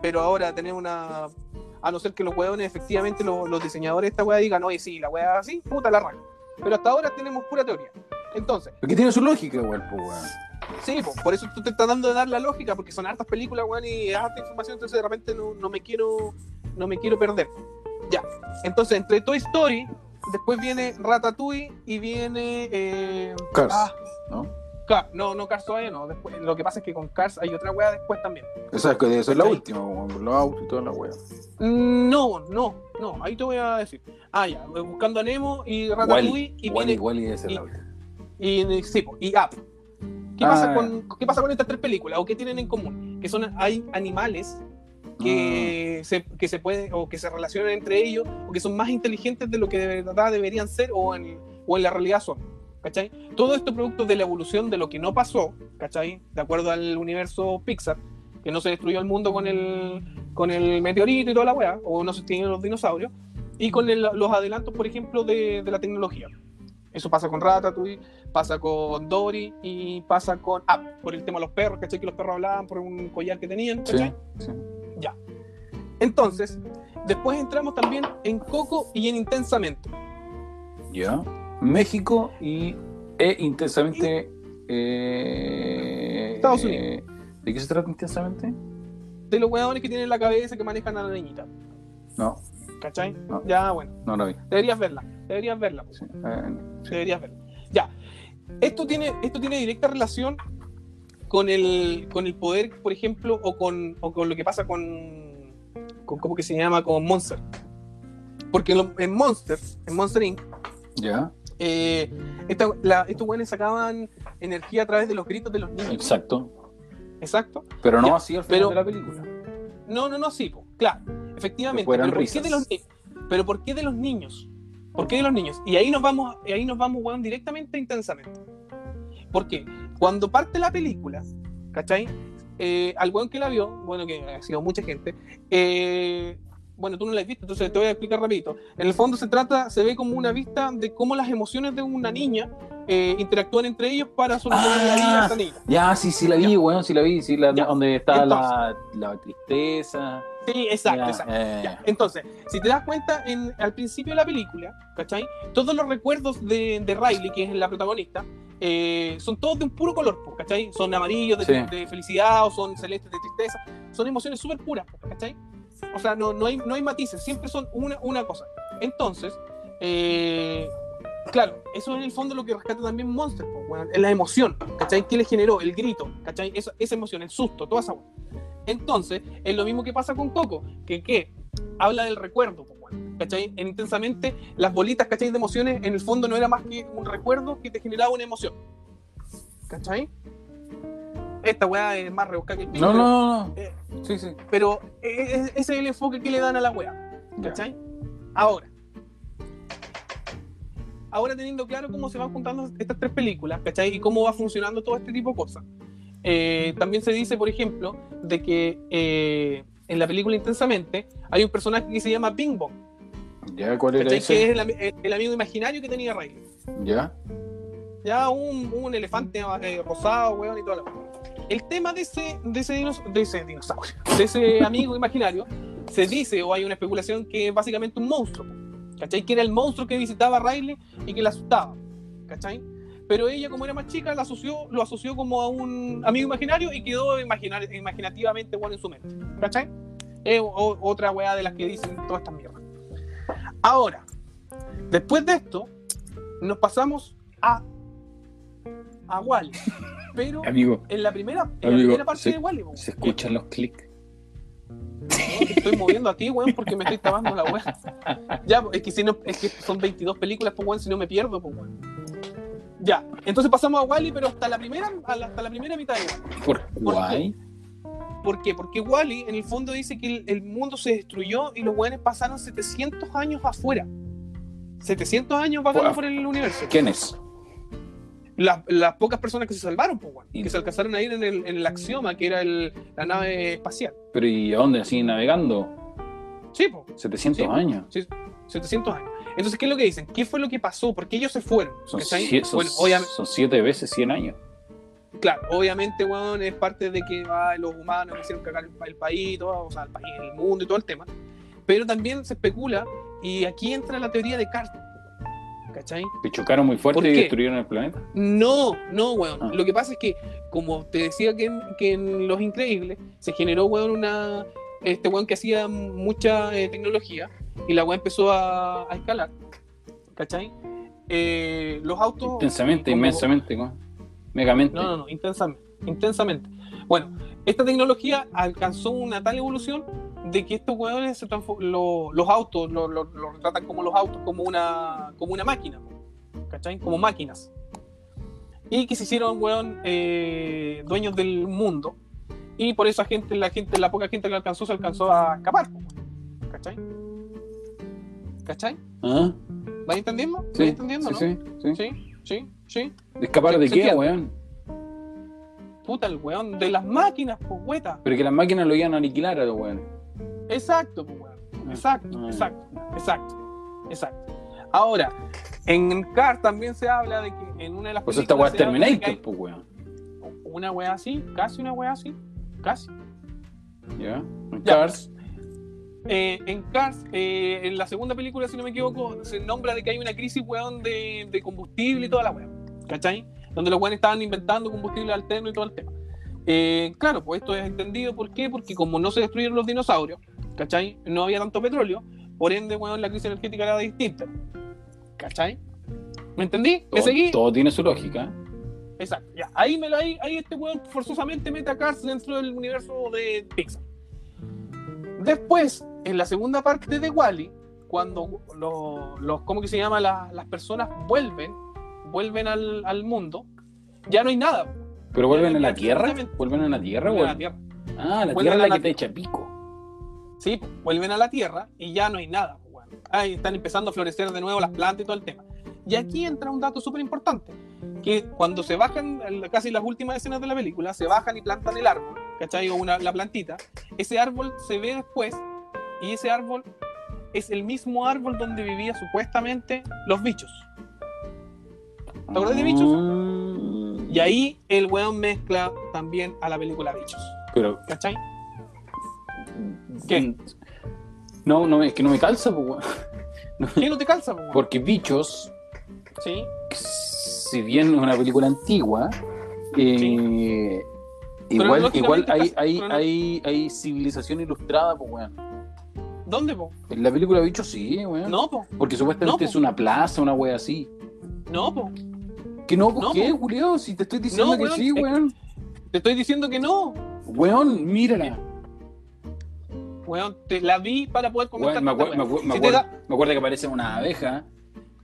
Pero ahora tener una. A no ser que los weones, efectivamente, los, los diseñadores de esta weá digan, oye, sí, la weá así, puta la raja. Pero hasta ahora tenemos pura teoría. Entonces, Porque tiene su lógica, weón. Sí, po, por eso tú te estás dando de dar la lógica, porque son hartas películas, weón, y es harta información, entonces de repente no, no me quiero no me quiero perder. Ya. Entonces, entre Toy Story, después viene Ratatouille y viene. eh, Cars, ah, ¿no? No, no Cars todavía no. Después, lo que pasa es que con Cars hay otra weá después también. Esa es que debe ser la última, los autos y toda la wea. Mm, No, no, no, ahí te voy a decir. Ah, ya, buscando a Nemo y Ratatouille y Wally, viene Wally ser y- la última. y, sí, y Up. ¿Qué, Ah, pasa con, ¿Qué pasa con estas tres películas? ¿O qué tienen en común? Que son hay animales que, Ah. se, que se pueden o que se relacionan entre ellos o que son más inteligentes de lo que de verdad deberían ser o en, o en la realidad son. ¿Cachai? Todo esto producto de la evolución de lo que no pasó, ¿cachai? De acuerdo al universo Pixar, que no se destruyó el mundo con el, con el meteorito y toda la weá, o no se extinguieron los dinosaurios, y con el- los adelantos, por ejemplo, de, de la tecnología. Eso pasa con Ratatouille, pasa con Dory y pasa con Up, por el tema de los perros, ¿cachai? Que los perros hablaban por un collar que tenían, ¿cachai? sí. Ya. Entonces, después entramos también en Coco y en Intensamente. Ya. México y e intensamente. eh, Estados Unidos. ¿De qué se trata intensamente? De los hueones que tienen la cabeza que manejan a la niñita, No, ¿cachai? No. Ya, bueno, no la vi. deberías verla, deberías verla. pues. Sí. Eh, deberías verla. Ya. Esto tiene, esto tiene directa relación con el, con el poder, por ejemplo, o con, o con lo que pasa con, con, ¿cómo que se llama? Con Monster. Porque lo- en Monster, en Monster Inc., ya, eh, esta- la- estos güeyes sacaban energía a través de los gritos de los niños. exacto. Exacto. Pero no Ya, así al final pero- de la película. No, no, no, sí, po, claro, efectivamente. Pero ¿por, qué de los, ni- pero ¿por qué de los niños? ¿Por qué de los niños? Y ahí nos vamos, y ahí nos vamos, weón, directamente intensamente. Porque cuando parte la película, ¿cachai? Eh, al weón que la vio, bueno, que ha sido mucha gente, eh, bueno, tú no la has visto, entonces te voy a explicar rapidito. En el fondo se trata, se ve como una vista de cómo las emociones de una niña eh, interactúan entre ellos para solucionar la vida de esa niña. Ya, sí, sí la vi, weón, sí la vi. Sí, la, Ya. donde está la, la tristeza. Sí, exacto, Ya, exacto. eh, Ya, Entonces, si te das cuenta, en, al principio de la película, ¿cachai? Todos los recuerdos de, de Riley, que es la protagonista, eh, son todos de un puro color, po, ¿cachai? Son amarillos de, Sí. de felicidad o son celestes de tristeza. Son emociones súper puras, po, ¿cachai? O sea, no, no, hay, no hay matices, siempre son una, una cosa. Entonces, eh, claro, eso en el fondo lo que rescata también Monster, po, weón, es la emoción, ¿cachai? ¿Qué le generó? El grito, ¿cachai? Esa, esa emoción, el susto, toda esa. Entonces, es lo mismo que pasa con Coco, que ¿qué? habla del recuerdo, weón, ¿cachai? En intensamente, las bolitas, ¿cachai? De emociones, en el fondo no era más que un recuerdo que te generaba una emoción. ¿Cachai? Esta weá es más rebuscada que el pico, No, no, no. eh, Sí, sí. Pero e- e- ese es el enfoque que le dan a la weá. ¿Cachai? Ahora. Ahora teniendo claro cómo se van juntando estas tres películas, ¿cachai? Y cómo va funcionando todo este tipo de cosas. Eh, también se dice, por ejemplo, de que eh, en la película Intensamente hay un personaje que se llama Bing Bong, Ya, ¿cuál era ese? Que es el- el amigo imaginario que tenía Riley. Ya. Ya un, un elefante eh, rosado, weón, y toda la El tema de ese, de, ese dinos- de ese dinosaurio, de ese amigo imaginario, se dice, o hay una especulación, que es básicamente un monstruo. ¿Cachai? Que era el monstruo que visitaba a Riley y que la asustaba. ¿Cachai? Pero ella, como era más chica, la asoció, lo asoció como a un amigo imaginario y quedó imaginar, imaginativamente bueno en su mente. ¿Cachai? Es o- otra weá de las que dicen todas estas mierdas. Ahora, después de esto, nos pasamos a, a Wally. Pero Amigo, en la primera, en la primera parte se- de Wally, se escuchan los clics. te estoy moviendo a ti, weón, porque me estoy trabando la weá. Ya, es que si no, es que son 22 películas, pues weón, si no me pierdo, pues weón. Ya, entonces pasamos a Wally, pero hasta la primera, hasta la primera mitad de Wally. Por qué? guay. ¿Por qué? Porque Wally en el fondo dice que el, el mundo se destruyó y los weones pasaron 700 años afuera. 700 años vagando Wow. por el universo. ¿Quién es? Las, las pocas personas que se salvaron, pues, que se alcanzaron a ir en el, en el Axioma, que era el- la nave espacial. Pero ¿y a dónde? ¿Siguen navegando? Sí, pues. 700 Sí. años. 700 años. Entonces, ¿qué es lo que dicen? ¿Qué fue lo que pasó? ¿Por qué ellos se fueron? Son, ¿Cachai? sie- son, Bueno, obviamente, son siete veces 100 años. claro, obviamente, weón, es parte de que ah, los humanos quisieron cagar el, el país, todo, o sea, el país, el mundo y todo el tema. Pero también se especula, y aquí entra la teoría de Carter. ¿Cachai? Que chocaron muy fuerte ¿Por y qué? destruyeron el planeta. No, no, weón. Ah. Lo que pasa es que, como te decía que en, que en Los Increíbles, se generó, weón, una. Este weón que hacía mucha eh, tecnología y la weón empezó a, a escalar. ¿Cachai? Eh, los autos. Intensamente, como- inmensamente. ¿no? Megamente. No, no, no, intensamente. Intensamente. Bueno, esta tecnología alcanzó una tal evolución de que estos hueones se lo- los autos lo, lo- lo retratan como los autos, como una, como una máquina, ¿cachai? Como máquinas. Y que se hicieron, weón, eh, dueños del mundo. Y por eso la gente, la gente, la poca gente que alcanzó, se alcanzó a escapar. ¿cachai? ¿Cachai? ¿Ah? ¿Vais entendiendo? ¿Vais Sí, entendiendo, sí, no? sí, sí. Sí, sí, sí. ¿Escapar de qué, weón? Puta, el weón de las máquinas, pues, hueta. Pero que las máquinas lo iban a aniquilar a los weones. Exacto, pues, weón. Ah, Exacto, ah, exacto, exacto, exacto. Ahora, en Cars también se habla de que en una de las Pues esta weá es películas habla de que Terminator, pues weón. Una weá así, casi una weá así, casi. ¿Ya? En Ya. Cars. Eh, en Cars, eh, en la segunda película, si no me equivoco, se nombra de que hay una crisis, weón, de, de combustible y toda la weá. ¿Cachai? Donde los weones estaban inventando combustible alterno y todo el tema. Eh, claro, pues esto es entendido, ¿por qué? Porque como no se destruyeron los dinosaurios, ¿cachai? No había tanto petróleo, por ende, weón, la crisis energética era distinta. ¿Cachai? ¿Me entendí? ¿Me Todo, seguí? todo tiene su lógica. Exacto. Ya, ahí, me lo, ahí, ahí este weón forzosamente mete a Cars dentro del universo de Pixar. Después, en la segunda parte de Wally, cuando los, los ¿cómo que se llama? La- las personas vuelven, vuelven al, al mundo, ya no hay nada. Pero vuelven a la tierra. Vuelven a la tierra, Vuelven a la. Tierra. Ah, la Vuelven tierra es la la que te echa pico. Sí, vuelven a la Tierra y ya no hay nada. Ahí están empezando a florecer de nuevo las plantas y todo el tema. Y aquí entra un dato súper importante, que cuando se bajan, casi las últimas escenas de la película, se bajan y plantan el árbol, ¿cachai? O una, la plantita, ese árbol se ve después y ese árbol es el mismo árbol donde vivían supuestamente los bichos. ¿Te acuerdas de bichos? Y ahí el weón mezcla también a la película Bichos, Pero. ¿cachai? ¿Qué? No, no, es que no me calza, pues, weón. ¿Qué no te calza? po, weón? Porque Bichos, Sí, si bien es una película antigua, eh, igual, igual hay, hay, hay, hay civilización ilustrada, pues, weón. ¿dónde, po? En la película Bichos sí, weón. No, po. Porque supuestamente No, po. es una plaza, una wea así. No, po. Que no, ¿por No, qué, po. Julio? Si te estoy diciendo No, que weón, sí, weón. Te estoy diciendo que no. Weón, mírala. Weón, te la vi para poder comentar. Weón, me, acuer- me acuer- me Si te acuerdo, da- me acuerdo que aparece una abeja,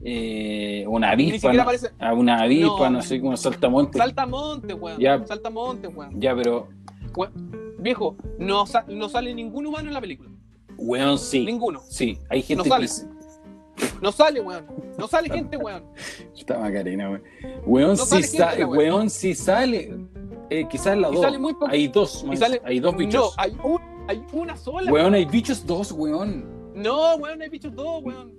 eh, una avispa, ¿no? aparece. Ah, una avispa, No. sé, como saltamonte. Saltamonte, weón. Ya. Saltamonte, weón. Ya, pero, Viejo, no, no sale ningún humano en la película. weón, sí. Ninguno. Sí, hay gente No que No sale, weón. No sale gente, weón. Está Macarena, weón. Weón, No sale, gente, weón. weón. sí sale. Eh, quizás la Y dos. sale muy. Hay dos, Y más. sale- hay dos bichos. No, hay, un- hay una sola. Weón, hay bichos dos, weón. No, weón, hay bichos dos, weón.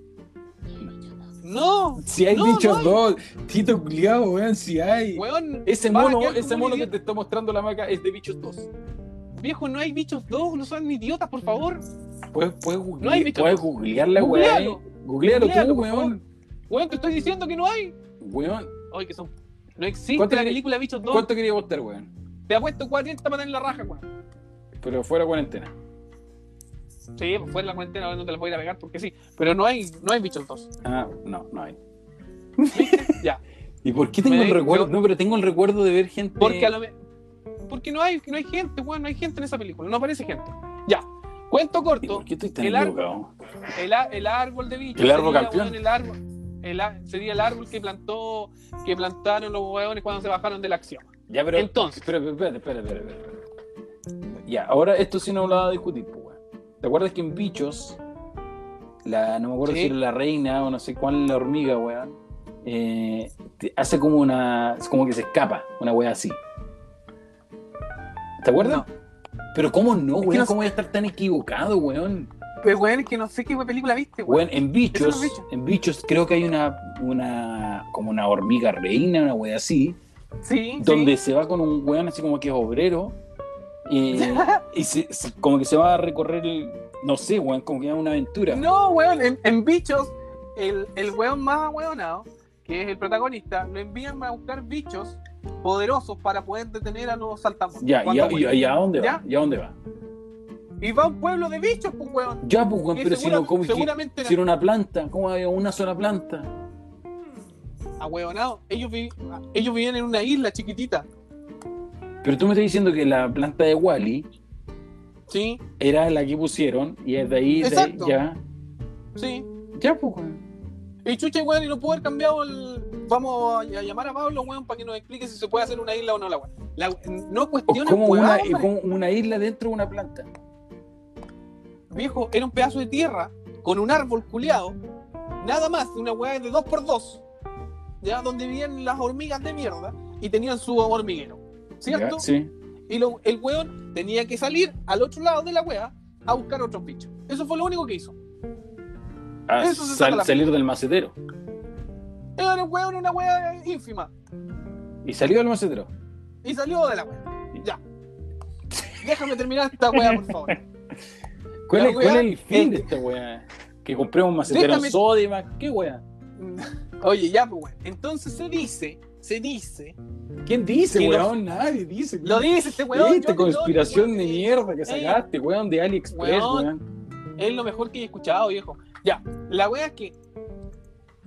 No. Si hay No, bichos no hay. dos, Tito culiao, weón, si hay. Weón. Ese mono, ese mono que te está mostrando la maca es de bichos dos. Viejo, no hay bichos dos, no son idiotas, por favor. Puedes, puedes, googlear, No hay bichos puedes dos. googlear la weá. eh. Googlealo. Googlealo tú, weón. Weón, te estoy diciendo que no hay. Weón, Oye, que son. No existe ¿Cuánto la película Bichos 2. ¿cuánto quería votar, weón? Te ha puesto 40 para tener la raja, weón. Pero fuera cuarentena. Sí, pues fue en la cuarentena, no te la voy a ir a pegar porque sí. Pero no hay, no hay Bichos 2. Ah, no, no hay. Ya. ¿Y por qué tengo Me- el recuerdo? No, pero tengo el recuerdo de ver gente. Porque a lo me- Porque no hay, no hay gente, weón, no hay gente en esa película, no aparece gente. Ya. Cuento ¿Y corto, por qué estoy tan el árbol- el, el árbol de bichos. El árbol sería, campeón. el árbol, el sería el árbol que plantó, que plantaron los hueones cuando se bajaron de la acción. Ya, pero. Entonces, Espera, espera, espera, espera. Ya, ahora esto sí no lo va a discutir, pues, weón. ¿Te acuerdas que en Bichos, la, no me acuerdo Sí. si era la reina o no sé cuál la hormiga, weón, eh, hace como una. es como que se escapa, una weá así. ¿Te acuerdas? Pero ¿cómo no, weón? no- ¿Cómo voy a estar tan equivocado, weón? pues weón, es que no sé qué película viste, weón. Weón, en bichos, en bichos creo que hay una, una, como una hormiga reina, una wea así, Sí, donde sí. se va con un weón así como que es obrero, eh, y se- se- como que se va a recorrer, el- no sé, weón, como que es una aventura. No, weón, en, en bichos, el, el weón más weonado, que es el protagonista, lo envían a buscar bichos poderosos para poder detener a los saltamontes. Ya, cuando y a, a- a dónde va? ¿Ya? ¿Y a dónde va? Y va a un pueblo de bichos, pues weón. Ya, pues, weón, pero si no, como seguramente si era una planta, ¿cómo había una sola planta? ahueonado, ellos, vi- ellos vivían en una isla chiquitita, Pero tú me estás diciendo que la planta de Wally ¿sí? era la que pusieron y es de ahí, de ahí ya. Sí. Ya, pues. weón. Y chucha, weón, y no pudo haber cambiado el. Vamos a llamar a Pablo, weón, para que nos explique si se puede hacer una isla o no la weón. La- No O cuestiones, como una, isla dentro de una planta. Viejo, era un pedazo de tierra con un árbol culeado, nada más, una weá de 2x2, ya donde vivían las hormigas de mierda y tenían su hormiguero, ¿cierto? Ya, Sí. Y lo- el weón tenía que salir al otro lado de la weá a buscar otros bichos. Eso fue lo único que hizo. Eso se sal- saca la- salir del macetero. Era un weón, una weá ínfima. Y salió del macetero. Y salió de la weá. Ya. Déjame terminar esta weá, por favor. ¿Cuál, es, cuál weá es el fin de es- esta weá? Que compremos un macetero Déjame- en. ¿Qué weá? Oye, ya, pues weón. Entonces se dice, se dice, ¿Quién dice, weón? Nadie dice. lo dice este weón. Esta conspiración de mierda que sacaste, weón, de AliExpress, Weón. weón. Es lo mejor que he escuchado, viejo. Ya, la wea es que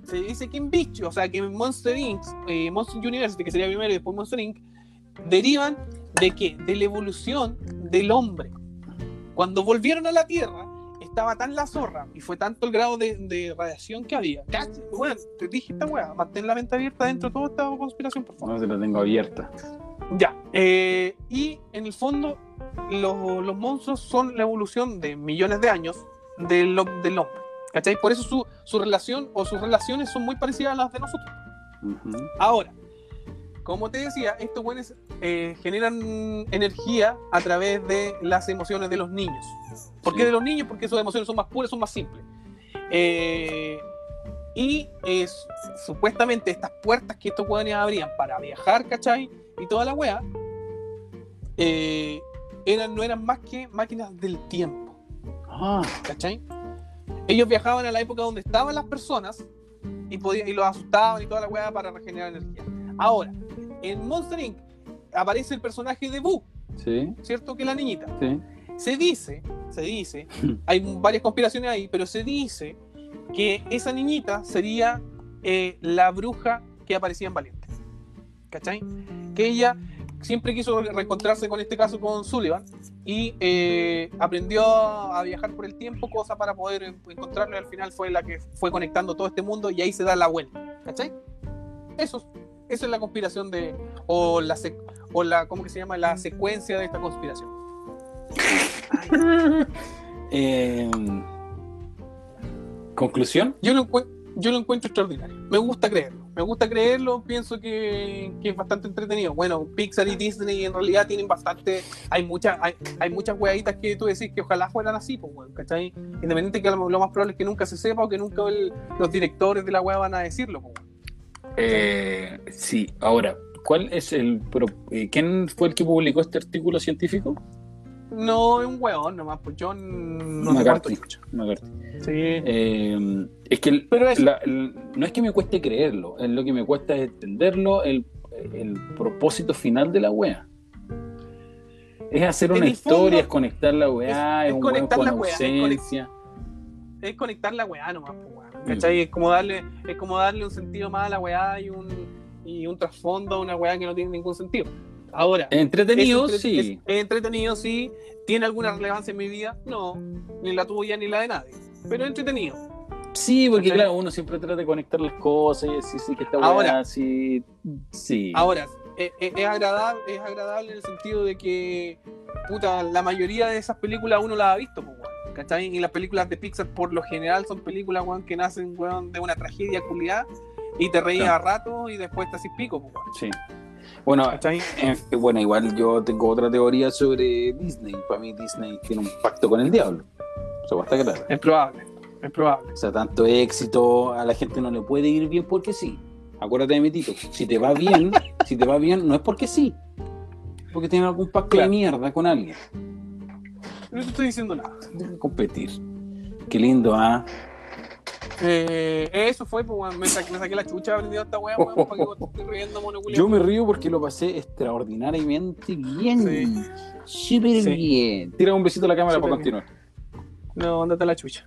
se dice que en bicho, o sea, que Monster Inc., eh, Monster University, que sería primero y después Monster Inc., derivan de qué? De la evolución del hombre. Cuando volvieron a la Tierra, estaba tan la zorra y fue tanto el grado de, de radiación que había. Casi, weón, te dije esta wea, mantén la mente abierta dentro de toda esta conspiración, por favor. No se la tengo abierta. Ya. eh, y en el fondo, los, los monstruos son la evolución de millones de años del hombre. ¿Cachai? Por eso su, su relación o sus relaciones son muy parecidas a las de nosotros. Ahora, como te decía, estos buenos generan energía a través de las emociones de los niños. ¿Por qué de los niños? Porque sus emociones son más puras, son más simples. Eh, y es, supuestamente estas puertas que estos hueones abrían para viajar, ¿cachai? Y toda la wea, eh, eran, no eran más que máquinas del tiempo. Ah, ¿cachai? Ellos viajaban a la época donde estaban las personas y, podían, y los asustaban y toda la weá para regenerar energía. Ahora, en Monster Inc. aparece el personaje de Boo, sí, ¿cierto? Que es la niñita. sí. Se dice, se dice, hay varias conspiraciones ahí, pero se dice que esa niñita sería eh, la bruja que aparecía en Valiente. ¿Cachai? Que ella siempre quiso reencontrarse con este caso con Sullivan y eh, aprendió a viajar por el tiempo, cosa para poder en- encontrarlo y al final fue la que fue conectando todo este mundo y ahí se da la vuelta. ¿Cachai? Eso, esa es la conspiración de, o la, o la, ¿cómo que se llama? La secuencia de esta conspiración. Eh, Conclusión. Yo lo, yo lo encuentro extraordinario. Me gusta creerlo. Me gusta creerlo. Pienso que, es bastante entretenido. Bueno, Pixar y Disney en realidad tienen bastante. Hay muchas hay, hay muchas weaditas que tú decís que ojalá fueran así, pues, weón, ¿cachai? Independiente que lo, más probable es que nunca se sepa o que nunca los directores de la wea van a decirlo, pues. Eh, sí, ahora, ¿cuál es el. pro- eh, ¿Quién fue el que publicó este artículo científico? No es un weón nomás, pues yo no McCarthy. McCarthy. Sí. Eh, es que el- Pero es- la- el- no es que me cueste creerlo, es lo que me cuesta es entenderlo, el, el propósito final de la wea. Es hacer una historia, fondo, es conectar la weá, es- es, es un weón conectar con la weá, ausencia. es conectar la weá nomás, pues, weón, ¿cachai? Es como darle, es como darle un sentido más a la weá y un, y un trasfondo a una weá que no tiene ningún sentido. Ahora, Entretenido, es sí. es- entretenido, sí. ¿Tiene alguna relevancia en mi vida? No, ni la tuya ni la de nadie. Pero entretenido. Sí, porque claro, uno siempre trata de conectar las cosas y decir sí, que esta weá, Ahora- sí, sí. Ahora, es, es- es agradable, es agradable en el sentido de que, puta, la mayoría de esas películas uno las ha visto, pues, ¿cachai? Y las películas de Pixar por lo general son películas, weón, que nacen, weón, de una tragedia culiada y te reías a rato y después te haces pico, pues, weón, Sí. Bueno, bueno, igual yo tengo otra teoría sobre Disney. Para mí Disney tiene un pacto con el diablo. Eso está claro. Es probable, es probable. O sea, tanto éxito, a la gente no le puede ir bien porque sí. Acuérdate de mi tito. Si te va bien, si te va bien, no es porque sí. Porque tiene algún pacto Claro. de mierda con alguien. No te estoy diciendo nada. Que competir. Qué lindo, ¿ah? Eh, eh, eso fue, pues. Me, saqué la chucha aprendido esta weá, weón, para que vos estés riendo. Yo me río porque lo pasé extraordinariamente bien. Súper sí. sí. bien. Tira un besito a la cámara para continuar. Bien. No, andate la chucha.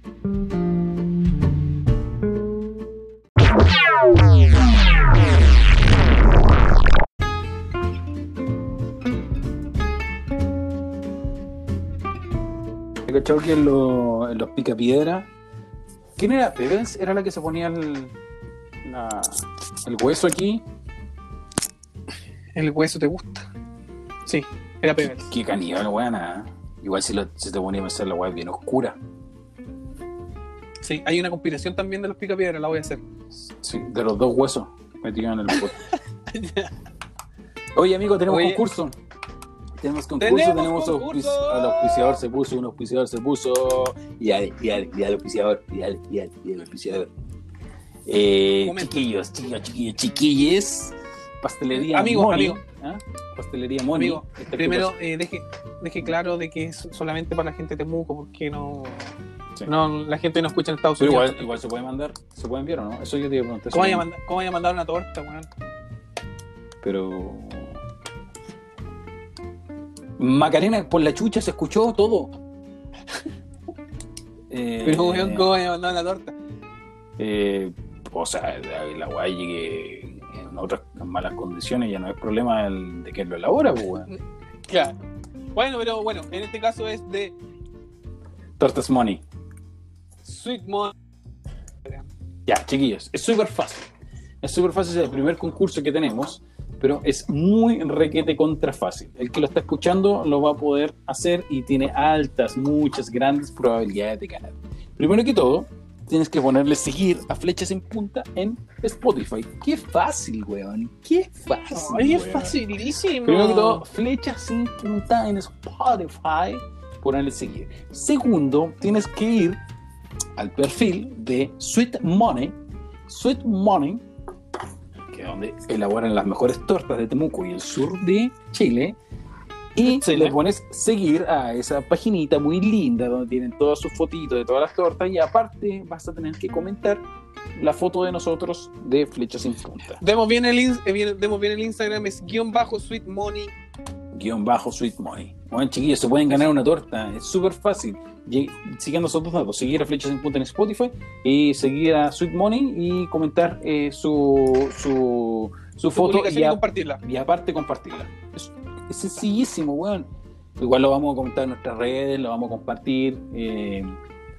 He cachado que en, lo, en los picapiedras ¿Quién era? ¿Pebens? ¿Era la que se ponía el, la- el hueso aquí? El hueso te gusta. Sí, era Qué, Pebbles. qué caníbal, weón. ah. Igual si, lo- si te ponía a pensar la weá bien oscura. Sí, hay una conspiración también de los picapiedras, la voy a hacer. Sí, de los dos huesos metidos en el. Oye, amigo, tenemos Oye. concurso. Tenemos concurso, ¡Tenemos concurso! al auspiciador se puso, un auspiciador se puso. Y al, y al, y al auspiciador, y al, y al, y al auspiciador. Eh, chiquillos, chiquillos, chiquillos, chiquilles. Pastelería Amigo, Moni. amigo. ¿ah? Pastelería Moni. Amigo, Esta Primero, eh, deje, deje claro de que es solamente para la gente de Temuco, porque no, Sí. no la gente no escucha en Estados Pero Unidos. igual, igual se puede mandar, se puede enviar o no? Eso yo te iba a preguntar. ¿Cómo vaya, a mandar, ¿Cómo vaya a mandar una torta, weón? Pero. Macarena, por la chucha se escuchó todo. Eh, Pero, weón, ¿cómo vaya a mandar una torta? eh, o sea, la, la weá llegue en otras malas condiciones, ya no es problema el- de que lo elabora, pues, weón. Claro. Bueno, pero bueno, en este caso es de Tortas Money. Sweet Mon. Ya, chiquillos, es súper fácil. Es súper fácil, es el primer concurso que tenemos, pero es muy requete contra fácil. El que lo está escuchando lo va a poder hacer y tiene altas, muchas, grandes probabilidades de ganar. Primero que todo, tienes que ponerle seguir a Flechas en Punta en Spotify. Qué fácil, weón. Qué fácil. Ay, es facilísimo. Primero que todo, Flechas en Punta en Spotify. Ponerle seguir. Segundo, tienes que ir al perfil de Sweet Money. Sweet Money, que es donde elaboran las mejores tortas de Temuco y el sur de Chile. Y Chile. le pones seguir a esa paginita muy linda donde tienen todas sus fotitos de todas las tortas. Y aparte, vas a tener que comentar la foto de nosotros de Flechas en Punta. Demos bien el, eh, demos bien el Instagram, es guion bajo Sweet Money. guion bajo Sweet Money. Bueno, chiquillos, se pueden ganar una torta. Es súper fácil. Siguiendo esos dos datos, seguir a Flechas en Punta en Spotify y seguir a Sweet Money y comentar eh, su, su, su foto y, compartirla. y aparte compartirla. Es, es sencillísimo, weón. Igual lo vamos a comentar en nuestras redes, lo vamos a compartir. eh,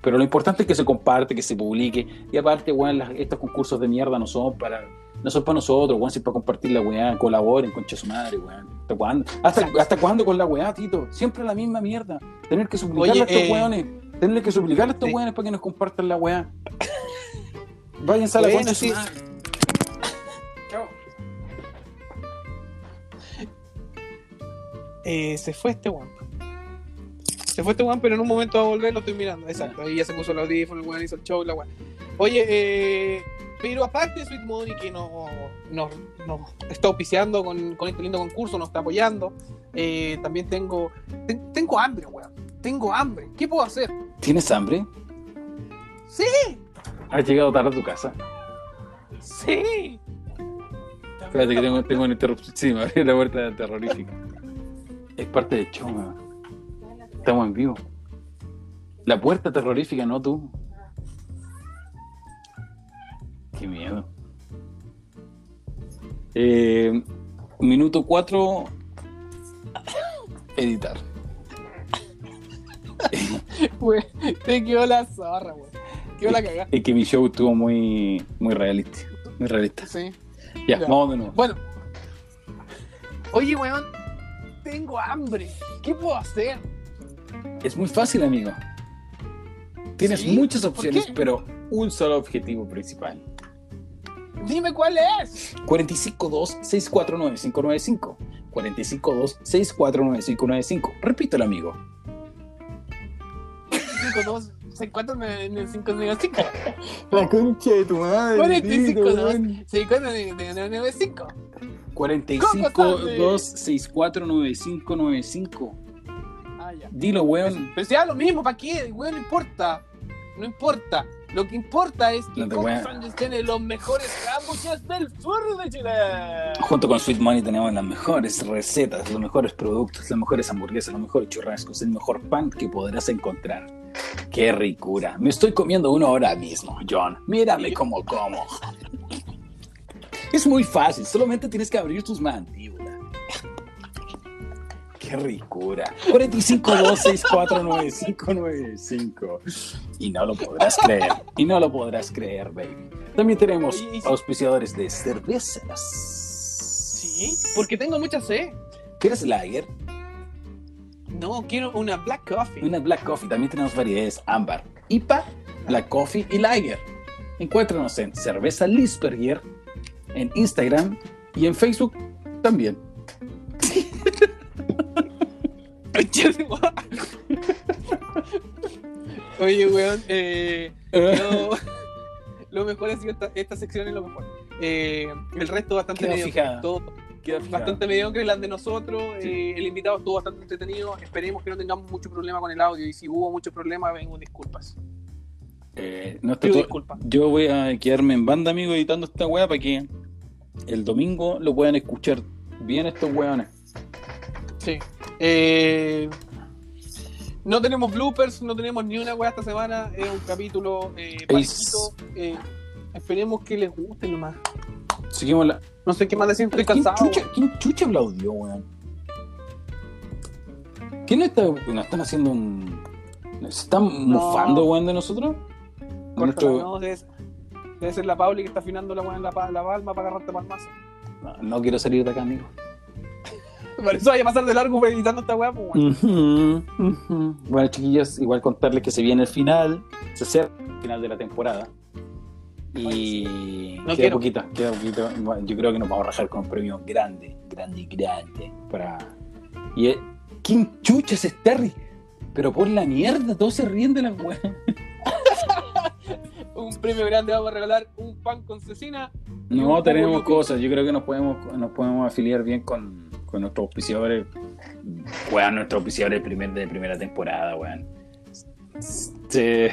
pero lo importante es que se comparte, que se publique. Y aparte, weón, las- estos concursos de mierda no son para, no son para nosotros, weón, sino para compartir la weá, colaboren, concha su madre, weón. ¿Hasta cuándo? ¿Hasta, hasta cuándo con la weá, Tito? Siempre la misma mierda. Tener que suplicarle Oye, a estos eh, weones. Tener que suplicarle a estos sí. weones para que nos compartan la weá. Váyanse a la Bueno, concha su sí. madre. Chao. Eh, se fue este weón. Se fue este weón, pero en un momento va a volver, lo estoy mirando. Exacto, ahí ya se puso el audífono, el weón hizo el show, la weón. Oye, eh, pero aparte de Sweet Money, que nos no, no está auspiciando con, con este lindo concurso, nos está apoyando, eh, también tengo, ten- tengo hambre, weón. Tengo hambre. ¿Qué puedo hacer? ¿Tienes hambre? Sí, ¿Has llegado tarde a tu casa? sí. Espérate que tengo, tengo una interrupción. Sí, me la puerta terrorífica. Es parte del show, weón. Estamos en vivo. La puerta terrorífica, no tú. Qué miedo. Eh, minuto 4. Editar. Te quedó la zorra, weón. Quedó la cagada. Es que mi show estuvo muy, muy realista. Muy realista. Sí. Ya, Ya. vamos de nuevo. Bueno. Oye, weón, tengo hambre. ¿Qué puedo hacer? Es muy fácil, amigo. Tienes ¿Sí? muchas ¿Por opciones, pero un solo objetivo principal. Dime cuál es. 452-649-595. 452-649-595. Repítelo, amigo. 52 64 en el 595. La concha de tu madre. 45 6495. 45-264-9595. Ah, ya. Dilo, weón. Pero si da lo mismo, ¿para qué? Weón, no importa. No importa. Lo que importa es que Coco. Sánchez tiene los mejores sándwiches del sur de Chile. Junto con Sweet Money tenemos las mejores recetas, los mejores productos, las mejores hamburguesas, los mejores churrascos, el mejor pan que podrás encontrar. ¡Qué ricura! Me estoy comiendo uno ahora mismo, John. Mírame cómo como. Es muy fácil, solamente tienes que abrir tus mandíbulas. ¡Qué ricura. 4526499595. Y no lo podrás creer. Y no lo podrás creer, baby. También tenemos auspiciadores de cervezas. Sí, porque tengo mucha sed. ¿Quieres lager? No, quiero una black coffee. Una black coffee. También tenemos variedades ámbar, IPA, black coffee y lager. Encuéntranos en Cerveza Lisperger, en Instagram y en Facebook también. Oye, weón, eh, lo, lo mejor ha sido esta, esta sección es lo mejor. Eh, el resto bastante Queda mediocre. Todo bastante mediocre las de nosotros. eh, el invitado estuvo bastante entretenido. Esperemos que no tengamos mucho problema con el audio. Y si hubo mucho problema, vengo disculpas. Eh, no está todo-. Yo voy a quedarme en banda, amigo, editando esta weá para que el domingo lo puedan escuchar bien estos weones. Sí. Eh, no tenemos bloopers, no tenemos ni una weá esta semana. Es un capítulo eh. Eh, esperemos que les guste nomás. Seguimos la. No sé qué más decir, estoy ¿Quién cansado. chucha, quién chucha aplaudió, weón? ¿Quién está, nos están haciendo un. ¿Se están mofando, weón, de nosotros? Córtala, Nuestro- no, debe, ser- debe ser la Pauli que está afinando la weá en la palma para agarrarte palmazo. no, no quiero salir de acá, amigo. Por eso vaya a pasar de largo editando esta weá, pues, ujú. Bueno, chiquillos, igual contarles que se viene el final, se acerca el final de la temporada. Y No queda quiero. poquito, queda poquito. Bueno, Yo creo que nos vamos a rajar con un premio grande, grande, grande. Para... Y eh, ¿quién chucha es Terry? Pero por la mierda, todos se ríen de la weá. Un premio grande vamos a regalar un pan con cecina. No, tenemos cosas. Yo creo que nos podemos, nos podemos afiliar bien con, con nuestros auspiciadores. Weón, nuestros auspiciadores primer, de primera temporada, weón. Sí.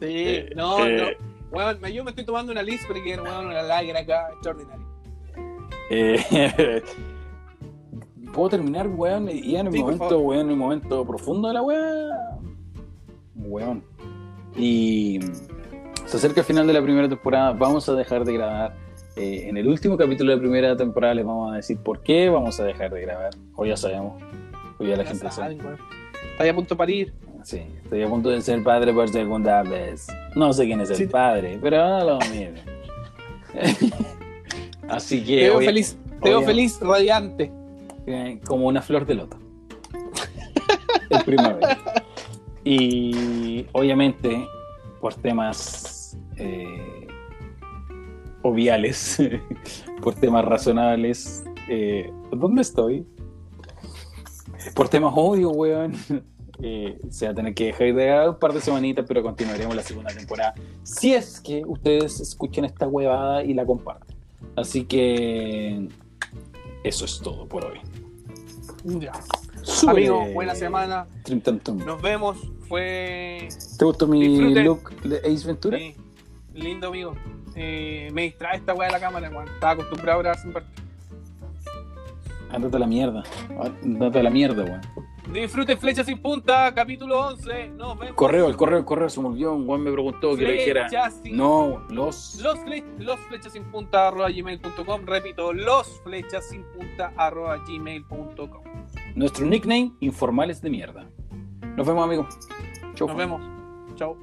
Sí, no, Eh, no. Weón, me- yo me estoy tomando una Lisperger, weón, una lager acá, extraordinaria. Eh, ¿Puedo terminar, weón? Y en el Sí, momento, weón, en el momento profundo de la weá. Weón. Y se acerca el final de la primera temporada. Vamos a dejar de grabar. Eh, en el último capítulo de la primera temporada les vamos a decir por qué vamos a dejar de grabar. Hoy ya sabemos. Hoy ya la Ya gente sabe. Está a punto de parir. Sí, estoy a punto de ser padre por segunda vez. No sé quién es el Sí. padre, pero no lo mismo. Así que Te veo hoy- feliz, te veo feliz, radiante. eh, como una flor de loto. El primavera. Y obviamente, por temas eh, obviales, por temas razonables, eh, ¿dónde estoy? Por temas obvios, weón. eh, se va a tener que dejar de un par de semanitas, pero continuaremos la segunda temporada. Si es que ustedes escuchen esta huevada y la comparten. Así que eso es todo por hoy. Ya. Súbele. Amigos, buena semana. Trim, tam, tum. Nos vemos. Fue ¿Te gustó mi Disfruten. look de Ace Ventura? sí, lindo, amigo. Eh, me distrae esta weá de la cámara, weón. Estaba acostumbrado a grabar sin parte. Ándate a la mierda. Ándate a la mierda, weón. Disfrute Flecha sin punta, capítulo 11. Nos vemos. Correo, el correo, el correo se me olvidó. Un weón me preguntó que le dijera. Sin- No, los. Los, fle- los flechas sin punta arroba gmail.com. Repito, los flechas sin punta arroba gmail.com. Nuestro nickname, informales de mierda. Nos vemos, amigos. Chau. Nos vemos. Chao.